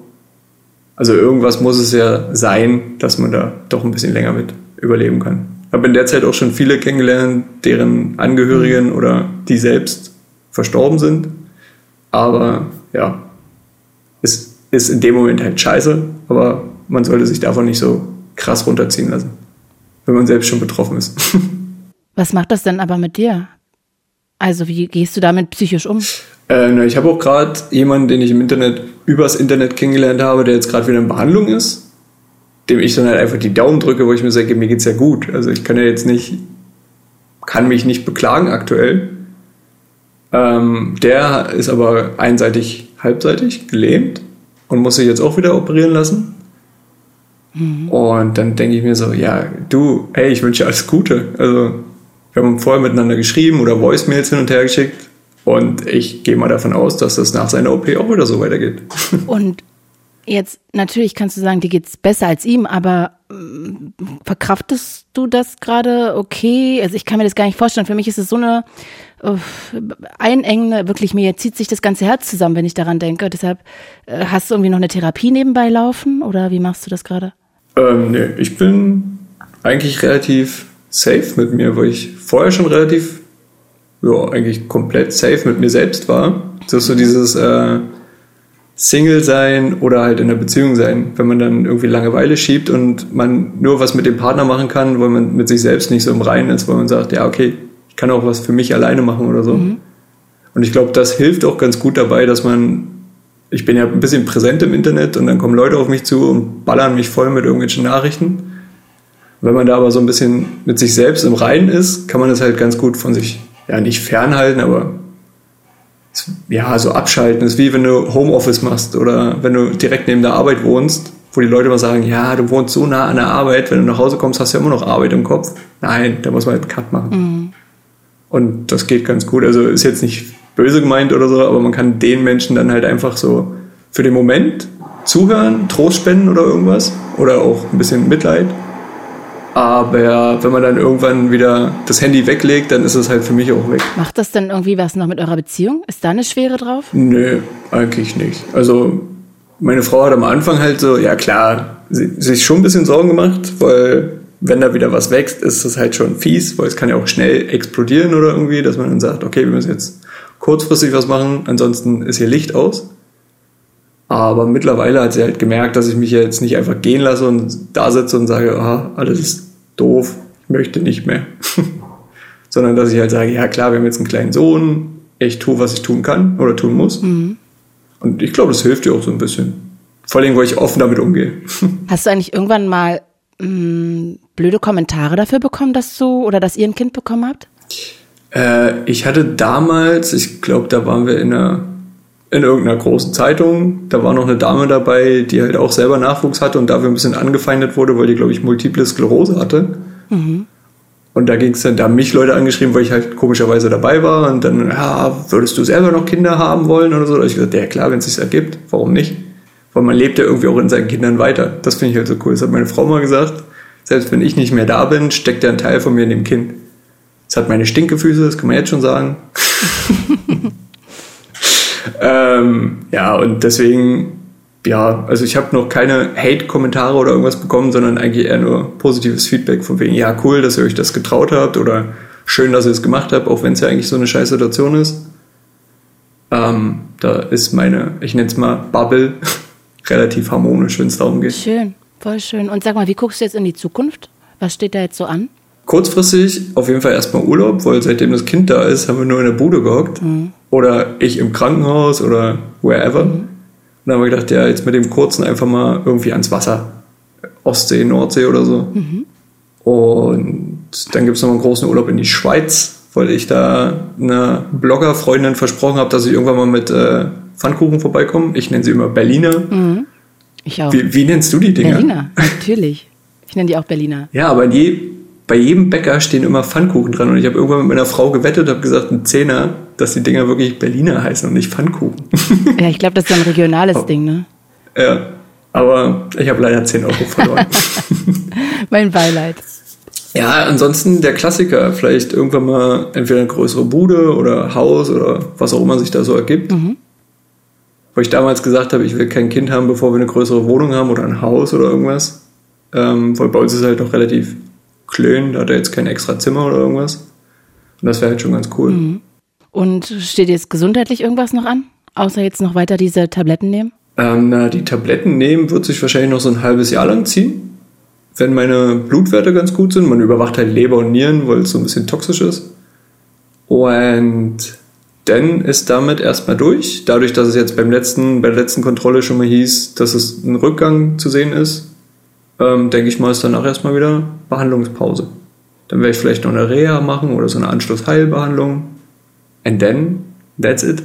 Also irgendwas muss es ja sein, dass man da doch ein bisschen länger mit überleben kann habe in der Zeit auch schon viele kennengelernt, deren Angehörigen mhm. oder die selbst verstorben sind. Aber ja, es ist in dem Moment halt scheiße, aber man sollte sich davon nicht so krass runterziehen lassen, wenn man selbst schon betroffen ist. Was macht das denn aber mit dir? Also wie gehst du damit psychisch um? Äh, na, ich habe auch gerade jemanden, den ich im Internet übers Internet kennengelernt habe, der jetzt gerade wieder in Behandlung ist dem ich dann halt einfach die Daumen drücke, wo ich mir sage, mir geht's ja gut. Also ich kann ja jetzt nicht, kann mich nicht beklagen aktuell. Ähm, der ist aber einseitig, halbseitig gelähmt und muss sich jetzt auch wieder operieren lassen. Mhm. Und dann denke ich mir so, ja, du, hey, ich wünsche dir alles Gute. Also wir haben vorher miteinander geschrieben oder Voicemails hin und her geschickt. Und ich gehe mal davon aus, dass das nach seiner OP auch wieder so weitergeht. Und Jetzt, natürlich kannst du sagen, dir geht's besser als ihm, aber äh, verkraftest du das gerade okay? Also ich kann mir das gar nicht vorstellen. Für mich ist es so eine äh, einengende, wirklich mir zieht sich das ganze Herz zusammen, wenn ich daran denke. Deshalb äh, hast du irgendwie noch eine Therapie nebenbei laufen oder wie machst du das gerade? Ähm, nee, ich bin eigentlich relativ safe mit mir, weil ich vorher schon relativ, ja, eigentlich komplett safe mit mir selbst war. Das ist so dieses, äh, Single sein oder halt in einer Beziehung sein, wenn man dann irgendwie Langeweile schiebt und man nur was mit dem Partner machen kann, weil man mit sich selbst nicht so im Reinen ist, weil man sagt, ja, okay, ich kann auch was für mich alleine machen oder so. Mhm. Und ich glaube, das hilft auch ganz gut dabei, dass man, ich bin ja ein bisschen präsent im Internet und dann kommen Leute auf mich zu und ballern mich voll mit irgendwelchen Nachrichten. Wenn man da aber so ein bisschen mit sich selbst im Reinen ist, kann man das halt ganz gut von sich, ja, nicht fernhalten, aber ja, so abschalten. Das ist wie wenn du Homeoffice machst oder wenn du direkt neben der Arbeit wohnst, wo die Leute mal sagen, ja, du wohnst so nah an der Arbeit, wenn du nach Hause kommst, hast du ja immer noch Arbeit im Kopf. Nein, da muss man halt einen Cut machen. Mhm. Und das geht ganz gut. Also ist jetzt nicht böse gemeint oder so, aber man kann den Menschen dann halt einfach so für den Moment zuhören, Trost spenden oder irgendwas oder auch ein bisschen Mitleid aber wenn man dann irgendwann wieder das Handy weglegt, dann ist es halt für mich auch weg. Macht das denn irgendwie was noch mit eurer Beziehung? Ist da eine Schwere drauf? Nö, eigentlich nicht. Also meine Frau hat am Anfang halt so, ja klar, sie, sich schon ein bisschen Sorgen gemacht, weil wenn da wieder was wächst, ist das halt schon fies, weil es kann ja auch schnell explodieren oder irgendwie, dass man dann sagt, okay, wir müssen jetzt kurzfristig was machen, ansonsten ist hier Licht aus. Aber mittlerweile hat sie halt gemerkt, dass ich mich jetzt nicht einfach gehen lasse und da sitze und sage, ah, alles ist doof, ich möchte nicht mehr. Sondern dass ich halt sage, ja klar, wir haben jetzt einen kleinen Sohn, ich tue, was ich tun kann oder tun muss. Mhm. Und ich glaube, das hilft dir auch so ein bisschen. Vor allem, weil ich offen damit umgehe. Hast du eigentlich irgendwann mal mh, mm, blöde Kommentare dafür bekommen, dass du oder dass ihr ein Kind bekommen habt? Äh, ich hatte damals, ich glaube, da waren wir in einer in irgendeiner großen Zeitung. Da war noch eine Dame dabei, die halt auch selber Nachwuchs hatte und dafür ein bisschen angefeindet wurde, weil die, glaube ich, multiple Sklerose hatte. Mhm. Und da ging es dann, da haben mich Leute angeschrieben, weil ich halt komischerweise dabei war. Und dann, ja, würdest du selber noch Kinder haben wollen oder so? Da habe ich gesagt, ja klar, wenn es sich ergibt, warum nicht? Weil man lebt ja irgendwie auch in seinen Kindern weiter. Das finde ich halt so cool. Das hat meine Frau mal gesagt. Selbst wenn ich nicht mehr da bin, steckt ja ein Teil von mir in dem Kind. Es hat meine Stinkefüße, das kann man jetzt schon sagen. ähm, ja, und deswegen, ja, also ich habe noch keine Hate-Kommentare oder irgendwas bekommen, sondern eigentlich eher nur positives Feedback von wegen, ja, cool, dass ihr euch das getraut habt oder schön, dass ihr es gemacht habt, auch wenn es ja eigentlich so eine scheiß Situation ist. Ähm, da ist meine, ich nenne es mal Bubble, relativ harmonisch, wenn es darum geht. Schön, voll schön. Und sag mal, wie guckst du jetzt in die Zukunft? Was steht da jetzt so an? Kurzfristig auf jeden Fall erstmal Urlaub, weil seitdem das Kind da ist, haben wir nur in der Bude gehockt. Mhm. Oder ich im Krankenhaus oder wherever. Mhm. Und dann haben wir gedacht, ja, jetzt mit dem kurzen einfach mal irgendwie ans Wasser. Ostsee, Nordsee oder so. Mhm. Und dann gibt es noch einen großen Urlaub in die Schweiz, weil ich da einer Blogger-Freundin versprochen habe, dass ich irgendwann mal mit äh, Pfannkuchen vorbeikomme. Ich nenne sie immer Berliner. Mhm. Ich auch. Wie, wie, nennst du die Dinger? Berliner, natürlich. Ich nenne die auch Berliner. Ja, aber je, bei jedem Bäcker stehen immer Pfannkuchen dran. Und ich habe irgendwann mit meiner Frau gewettet, habe gesagt, ein Zehner, dass die Dinger wirklich Berliner heißen und nicht Pfannkuchen. Ja, ich glaube, das ist ein regionales oh. Ding, ne? Ja, aber ich habe leider 10 Euro verloren. mein Beileid. Ja, ansonsten der Klassiker, vielleicht irgendwann mal entweder eine größere Bude oder Haus oder was auch immer sich da so ergibt. Mhm. Wo ich damals gesagt habe, ich will kein Kind haben, bevor wir eine größere Wohnung haben oder ein Haus oder irgendwas. Ähm, weil bei uns ist es halt noch relativ klein, da hat er jetzt kein extra Zimmer oder irgendwas. Und das wäre halt schon ganz cool. Mhm. Und steht jetzt gesundheitlich irgendwas noch an? Außer jetzt noch weiter diese Tabletten nehmen? Ähm, na, die Tabletten nehmen wird sich wahrscheinlich noch so ein halbes Jahr lang ziehen wenn meine Blutwerte ganz gut sind. Man überwacht halt Leber und Nieren, weil es so ein bisschen toxisch ist. Und dann ist damit erstmal durch. Dadurch, dass es jetzt beim letzten, bei der letzten Kontrolle schon mal hieß, dass es ein Rückgang zu sehen ist, ähm, denke ich mal, ist danach erstmal wieder Behandlungspause. Dann werde ich vielleicht noch eine Reha machen oder so eine Anschlussheilbehandlung. And then, that's it.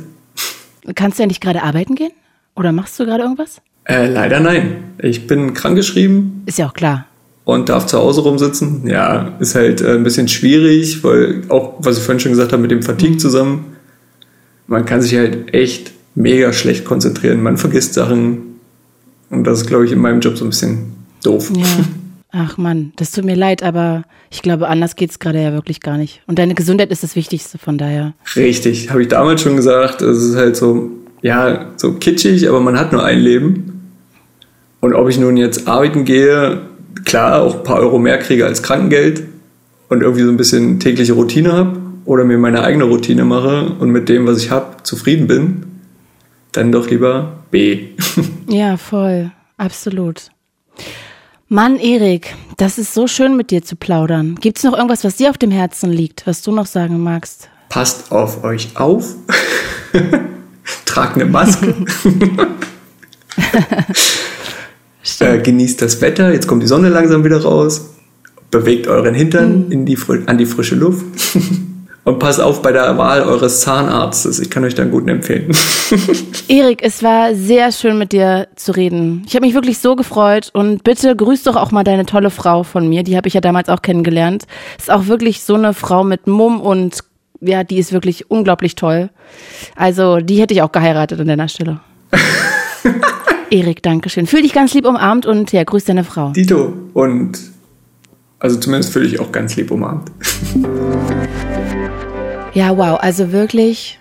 Kannst du ja nicht gerade arbeiten gehen? Oder machst du gerade irgendwas? Äh, leider nein. Ich bin krankgeschrieben. Ist ja auch klar und darf zu Hause rumsitzen. Ja, ist halt äh, ein bisschen schwierig, weil auch, was ich vorhin schon gesagt habe, mit dem Fatigue mhm. zusammen, man kann sich halt echt mega schlecht konzentrieren. Man vergisst Sachen. Und das ist, glaube ich, in meinem Job so ein bisschen doof. Ja. Ach Mann, das tut mir leid, aber ich glaube, anders geht es gerade ja wirklich gar nicht. Und deine Gesundheit ist das Wichtigste, von daher. Richtig, habe ich damals schon gesagt. Es ist halt so, ja, so kitschig, aber man hat nur ein Leben. Und ob ich nun jetzt arbeiten gehe klar auch ein paar Euro mehr kriege als Krankengeld und irgendwie so ein bisschen tägliche Routine habe oder mir meine eigene Routine mache und mit dem, was ich habe, zufrieden bin, dann doch lieber B. ja, voll. Absolut. Mann, Erik, das ist so schön mit dir zu plaudern. Gibt es noch irgendwas, was dir auf dem Herzen liegt, was du noch sagen magst? Passt auf euch auf. Tragt eine Maske. Äh, genießt das Wetter, jetzt kommt die Sonne langsam wieder raus. Bewegt euren Hintern mhm. in die, an die frische Luft. Und passt auf bei der Wahl eures Zahnarztes. Ich kann euch da einen guten empfehlen. Erik, es war sehr schön mit dir zu reden. Ich habe mich wirklich so gefreut und bitte grüß doch auch mal deine tolle Frau von mir. Die habe ich ja damals auch kennengelernt. Ist auch wirklich so eine Frau mit Mumm und ja, die ist wirklich unglaublich toll. Also, die hätte ich auch geheiratet an deiner Stelle. Erik, danke schön. Fühl dich ganz lieb umarmt und ja, grüß deine Frau. Dito. Und also zumindest fühle ich auch ganz lieb umarmt. Ja, wow. Also wirklich,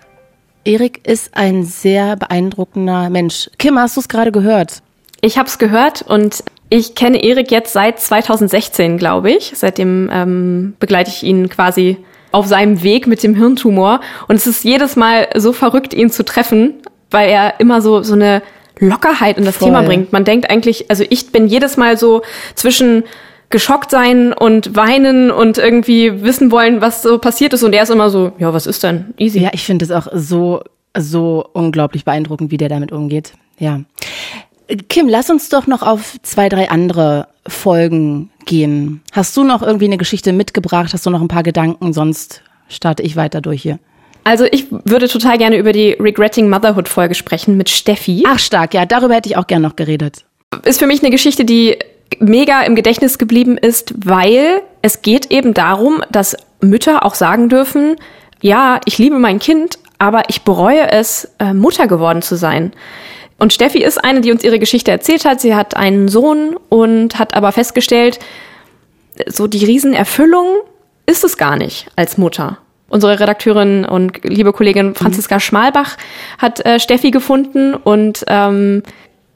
Erik ist ein sehr beeindruckender Mensch. Kim, hast du es gerade gehört? Ich habe es gehört und ich kenne Erik jetzt seit 2016, glaube ich. Seitdem ähm, begleite ich ihn quasi auf seinem Weg mit dem Hirntumor. Und es ist jedes Mal so verrückt, ihn zu treffen, weil er immer so, so eine Lockerheit in das Voll. Thema bringt. Man denkt eigentlich, also ich bin jedes Mal so zwischen geschockt sein und weinen und irgendwie wissen wollen, was so passiert ist. Und er ist immer so, ja, was ist denn? Easy. Ja, ich finde es auch so, so unglaublich beeindruckend, wie der damit umgeht. Ja. Kim, lass uns doch noch auf zwei, drei andere Folgen gehen. Hast du noch irgendwie eine Geschichte mitgebracht? Hast du noch ein paar Gedanken? Sonst starte ich weiter durch hier. Also ich würde total gerne über die Regretting Motherhood Folge sprechen mit Steffi. Ach stark, ja, darüber hätte ich auch gerne noch geredet. Ist für mich eine Geschichte, die mega im Gedächtnis geblieben ist, weil es geht eben darum, dass Mütter auch sagen dürfen, ja, ich liebe mein Kind, aber ich bereue es, äh, Mutter geworden zu sein. Und Steffi ist eine, die uns ihre Geschichte erzählt hat. Sie hat einen Sohn und hat aber festgestellt, so die Riesenerfüllung ist es gar nicht als Mutter. Unsere Redakteurin und liebe Kollegin Franziska Schmalbach hat äh, Steffi gefunden und ähm,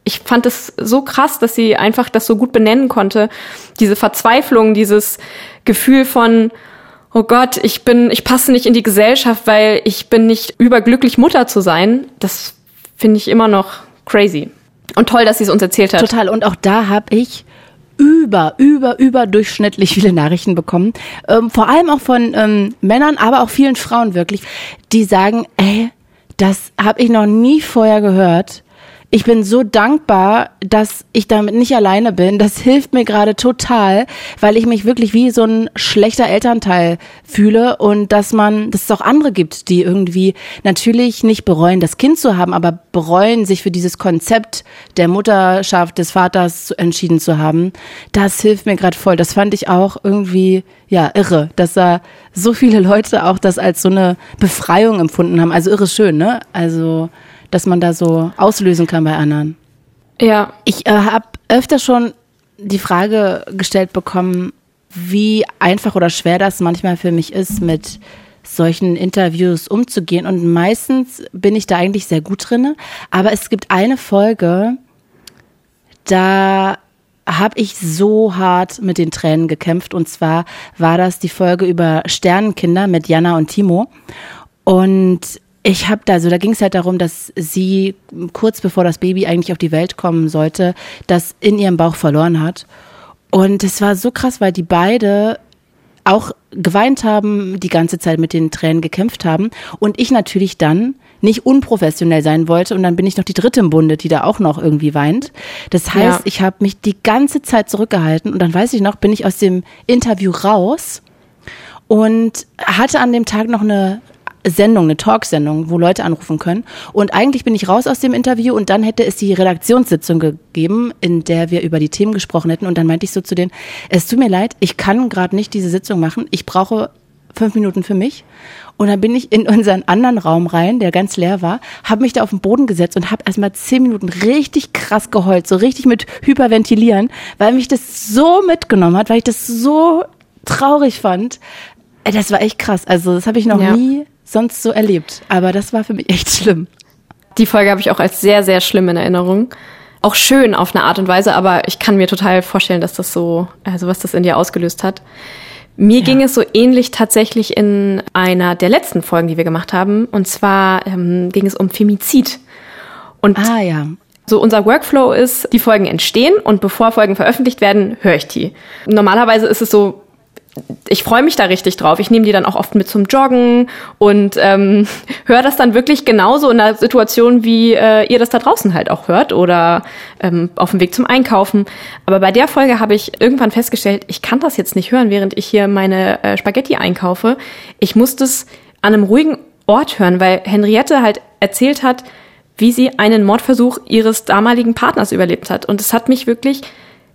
ich fand es so krass, dass sie einfach das so gut benennen konnte. Diese Verzweiflung, dieses Gefühl von, oh Gott, ich bin, ich passe nicht in die Gesellschaft, weil ich bin nicht überglücklich Mutter zu sein. Das finde ich immer noch crazy. Und toll, dass sie es uns erzählt hat. Total. Und auch da habe ich über, über, überdurchschnittlich viele Nachrichten bekommen. Ähm, vor allem auch von ähm, Männern, aber auch vielen Frauen wirklich, die sagen, ey, das habe ich noch nie vorher gehört ich bin so dankbar, dass ich damit nicht alleine bin. Das hilft mir gerade total, weil ich mich wirklich wie so ein schlechter Elternteil fühle und dass man, dass es auch andere gibt, die irgendwie natürlich nicht bereuen, das Kind zu haben, aber bereuen, sich für dieses Konzept der Mutterschaft des Vaters entschieden zu haben. Das hilft mir gerade voll. Das fand ich auch irgendwie, ja, irre, dass da so viele Leute auch das als so eine Befreiung empfunden haben. Also irre schön, ne? Also, dass man da so auslösen kann bei anderen. Ja. Ich äh, habe öfter schon die Frage gestellt bekommen, wie einfach oder schwer das manchmal für mich ist, mit solchen Interviews umzugehen. Und meistens bin ich da eigentlich sehr gut drinne. Aber es gibt eine Folge, da habe ich so hart mit den Tränen gekämpft. Und zwar war das die Folge über Sternenkinder mit Jana und Timo. Und ich habe da, also da ging es halt darum, dass sie kurz bevor das Baby eigentlich auf die Welt kommen sollte, das in ihrem Bauch verloren hat. Und es war so krass, weil die beide auch geweint haben, die ganze Zeit mit den Tränen gekämpft haben. Und ich natürlich dann nicht unprofessionell sein wollte. Und dann bin ich noch die dritte im Bunde, die da auch noch irgendwie weint. Das heißt, ja. ich habe mich die ganze Zeit zurückgehalten. Und dann weiß ich noch, bin ich aus dem Interview raus und hatte an dem Tag noch eine Sendung, eine Talksendung, wo Leute anrufen können. Und eigentlich bin ich raus aus dem Interview und dann hätte es die Redaktionssitzung gegeben, in der wir über die Themen gesprochen hätten. Und dann meinte ich so zu denen, es tut mir leid, ich kann gerade nicht diese Sitzung machen. Ich brauche fünf Minuten für mich. Und dann bin ich in unseren anderen Raum rein, der ganz leer war, habe mich da auf den Boden gesetzt und habe erstmal zehn Minuten richtig krass geheult, so richtig mit Hyperventilieren, weil mich das so mitgenommen hat, weil ich das so traurig fand. Das war echt krass. Also das habe ich noch ja. nie sonst so erlebt. Aber das war für mich echt schlimm. Die Folge habe ich auch als sehr, sehr schlimm in Erinnerung. Auch schön auf eine Art und Weise, aber ich kann mir total vorstellen, dass das so, also was das in dir ausgelöst hat. Mir ja. ging es so ähnlich tatsächlich in einer der letzten Folgen, die wir gemacht haben. Und zwar ähm, ging es um Femizid. Und ah, ja. So unser Workflow ist, die Folgen entstehen und bevor Folgen veröffentlicht werden, höre ich die. Normalerweise ist es so, ich freue mich da richtig drauf. Ich nehme die dann auch oft mit zum Joggen und ähm, höre das dann wirklich genauso in einer Situation, wie äh, ihr das da draußen halt auch hört oder ähm, auf dem Weg zum Einkaufen. Aber bei der Folge habe ich irgendwann festgestellt, ich kann das jetzt nicht hören, während ich hier meine äh, Spaghetti einkaufe. Ich muss das an einem ruhigen Ort hören, weil Henriette halt erzählt hat, wie sie einen Mordversuch ihres damaligen Partners überlebt hat. Und es hat mich wirklich,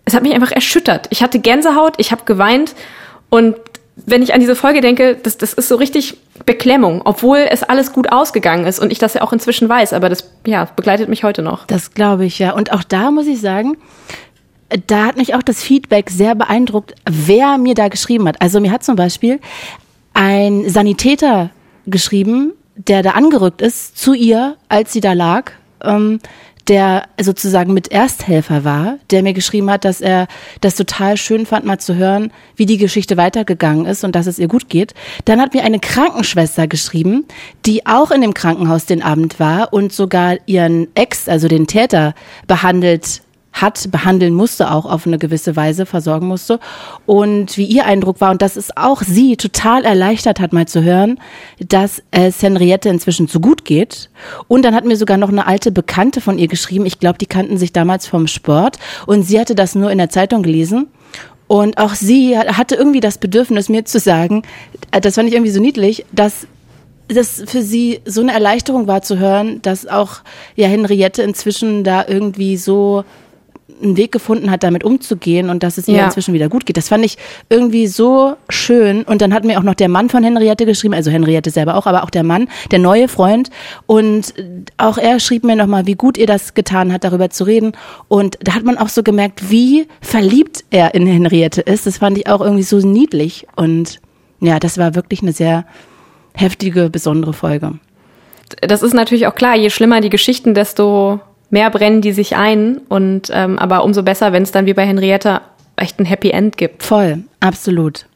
es hat mich einfach erschüttert. Ich hatte Gänsehaut, ich habe geweint und wenn ich an diese Folge denke, das, das ist so richtig Beklemmung, obwohl es alles gut ausgegangen ist und ich das ja auch inzwischen weiß, aber das ja, begleitet mich heute noch. Das glaube ich ja. Und auch da muss ich sagen, da hat mich auch das Feedback sehr beeindruckt, wer mir da geschrieben hat. Also mir hat zum Beispiel ein Sanitäter geschrieben, der da angerückt ist zu ihr, als sie da lag. Ähm, der sozusagen mit Ersthelfer war, der mir geschrieben hat, dass er das total schön fand, mal zu hören, wie die Geschichte weitergegangen ist und dass es ihr gut geht. Dann hat mir eine Krankenschwester geschrieben, die auch in dem Krankenhaus den Abend war und sogar ihren Ex, also den Täter, behandelt hat, behandeln musste, auch auf eine gewisse Weise versorgen musste. Und wie ihr Eindruck war, und das ist auch sie total erleichtert hat, mal zu hören, dass es Henriette inzwischen zu gut geht. Und dann hat mir sogar noch eine alte Bekannte von ihr geschrieben. Ich glaube, die kannten sich damals vom Sport. Und sie hatte das nur in der Zeitung gelesen. Und auch sie hatte irgendwie das Bedürfnis, mir zu sagen, äh, das fand ich irgendwie so niedlich, dass das für sie so eine Erleichterung war zu hören, dass auch ja Henriette inzwischen da irgendwie so einen Weg gefunden hat, damit umzugehen und dass es ihr Ja. inzwischen wieder gut geht. Das fand ich irgendwie so schön. Und dann hat mir auch noch der Mann von Henriette geschrieben, also Henriette selber auch, aber auch der Mann, der neue Freund. Und auch er schrieb mir nochmal, wie gut ihr das getan hat, darüber zu reden. Und da hat man auch so gemerkt, wie verliebt er in Henriette ist. Das fand ich auch irgendwie so niedlich. Und ja, das war wirklich eine sehr heftige, besondere Folge. das ist natürlich auch klar, je schlimmer die Geschichten, desto mehr brennen die sich ein. Und ähm, aber umso besser, wenn es dann wie bei Henriette echt ein Happy End gibt. Voll, absolut.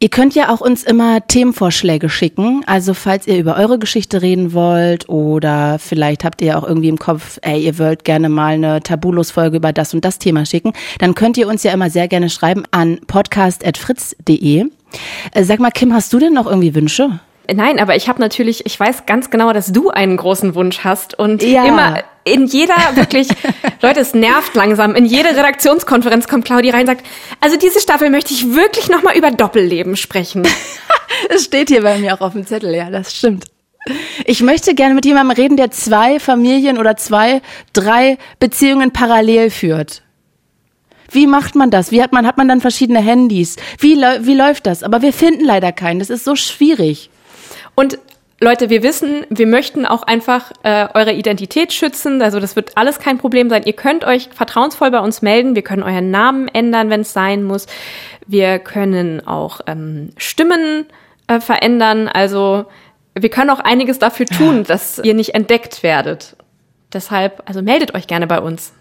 Ihr könnt ja auch uns immer Themenvorschläge schicken. Also falls ihr über eure Geschichte reden wollt oder vielleicht habt ihr auch irgendwie im Kopf, ey, ihr wollt gerne mal eine Tabulos-Folge über das und das Thema schicken, dann könnt ihr uns ja immer sehr gerne schreiben an podcast.fritz.de. Äh, Sag mal, Kim, hast du denn noch irgendwie Wünsche? Nein, aber ich habe natürlich, ich weiß ganz genau, dass du einen großen Wunsch hast und Ja. immer in jeder wirklich, Leute, es nervt langsam. In jede Redaktionskonferenz kommt Claudia rein und sagt, also diese Staffel möchte ich wirklich noch mal über Doppelleben sprechen. Es steht hier bei mir auch auf dem Zettel, ja, das stimmt. Ich möchte gerne mit jemandem reden, der zwei Familien oder zwei, drei Beziehungen parallel führt. Wie macht man das? Wie hat man, hat man dann verschiedene Handys? Wie, wie läuft das? Aber wir finden leider keinen. Das ist so schwierig. Und Leute, wir wissen, wir möchten auch einfach äh, eure Identität schützen. Also das wird alles kein Problem sein. Ihr könnt euch vertrauensvoll bei uns melden. Wir können euren Namen ändern, wenn es sein muss. Wir können auch ähm, Stimmen äh, verändern. Also wir können auch einiges dafür tun, dass ihr nicht entdeckt werdet. Deshalb, also meldet euch gerne bei uns.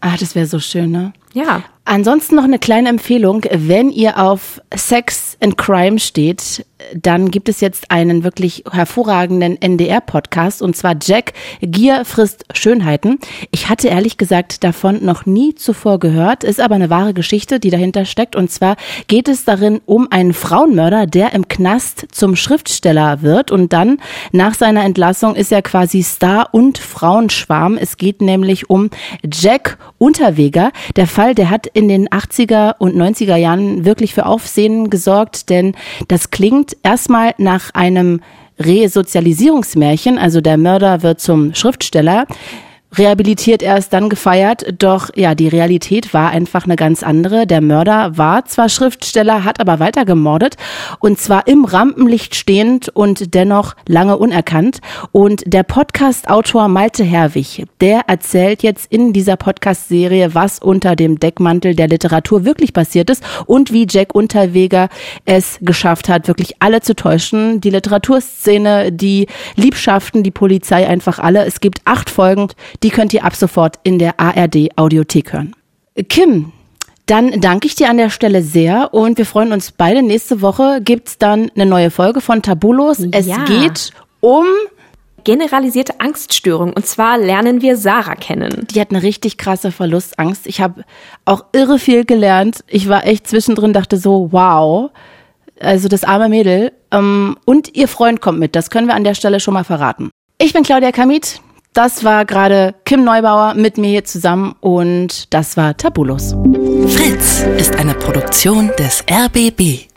Ah, das wäre so schön, ne? Ja. Ansonsten noch eine kleine Empfehlung. Wenn ihr auf Sex and Crime steht, dann gibt es jetzt einen wirklich hervorragenden NDR-Podcast und zwar Jack Gier frisst Schönheiten. Ich hatte ehrlich gesagt davon noch nie zuvor gehört, ist aber eine wahre Geschichte, die dahinter steckt. Und zwar geht es darin um einen Frauenmörder, der im Knast zum Schriftsteller wird und dann nach seiner Entlassung ist er quasi Star und Frauenschwarm. Es geht nämlich um Jack Unterweger. Der Fall, der hat in den 80er und 90er Jahren wirklich für Aufsehen gesorgt, denn das klingt erstmal nach einem Resozialisierungsmärchen, also der Mörder wird zum Schriftsteller rehabilitiert erst dann gefeiert, doch ja, die Realität war einfach eine ganz andere. Der Mörder war zwar Schriftsteller, hat aber weiter gemordet und zwar im Rampenlicht stehend und dennoch lange unerkannt. Und der Podcast-Autor Malte Herwig, der erzählt jetzt in dieser Podcast-Serie, was unter dem Deckmantel der Literatur wirklich passiert ist und wie Jack Unterweger es geschafft hat, wirklich alle zu täuschen. Die Literaturszene, die Liebschaften, die Polizei, einfach alle. Es gibt acht Folgen, die könnt ihr ab sofort in der ARD Audiothek hören. Kim, dann danke ich dir an der Stelle sehr und wir freuen uns beide. Nächste Woche gibt's dann eine neue Folge von Tabulos. Es Ja. geht um, Generalisierte Angststörung. Und zwar lernen wir Sarah kennen. die hat eine richtig krasse Verlustangst. Ich habe auch irre viel gelernt. Ich war echt zwischendrin, dachte so, wow. Also das arme Mädel. Ähm, Und ihr Freund kommt mit. Das können wir an der Stelle schon mal verraten. Ich bin Claudia Kamit. Das war gerade Kim Neubauer mit mir hier zusammen und das war Tabulos. Fritz ist eine Produktion des RBB.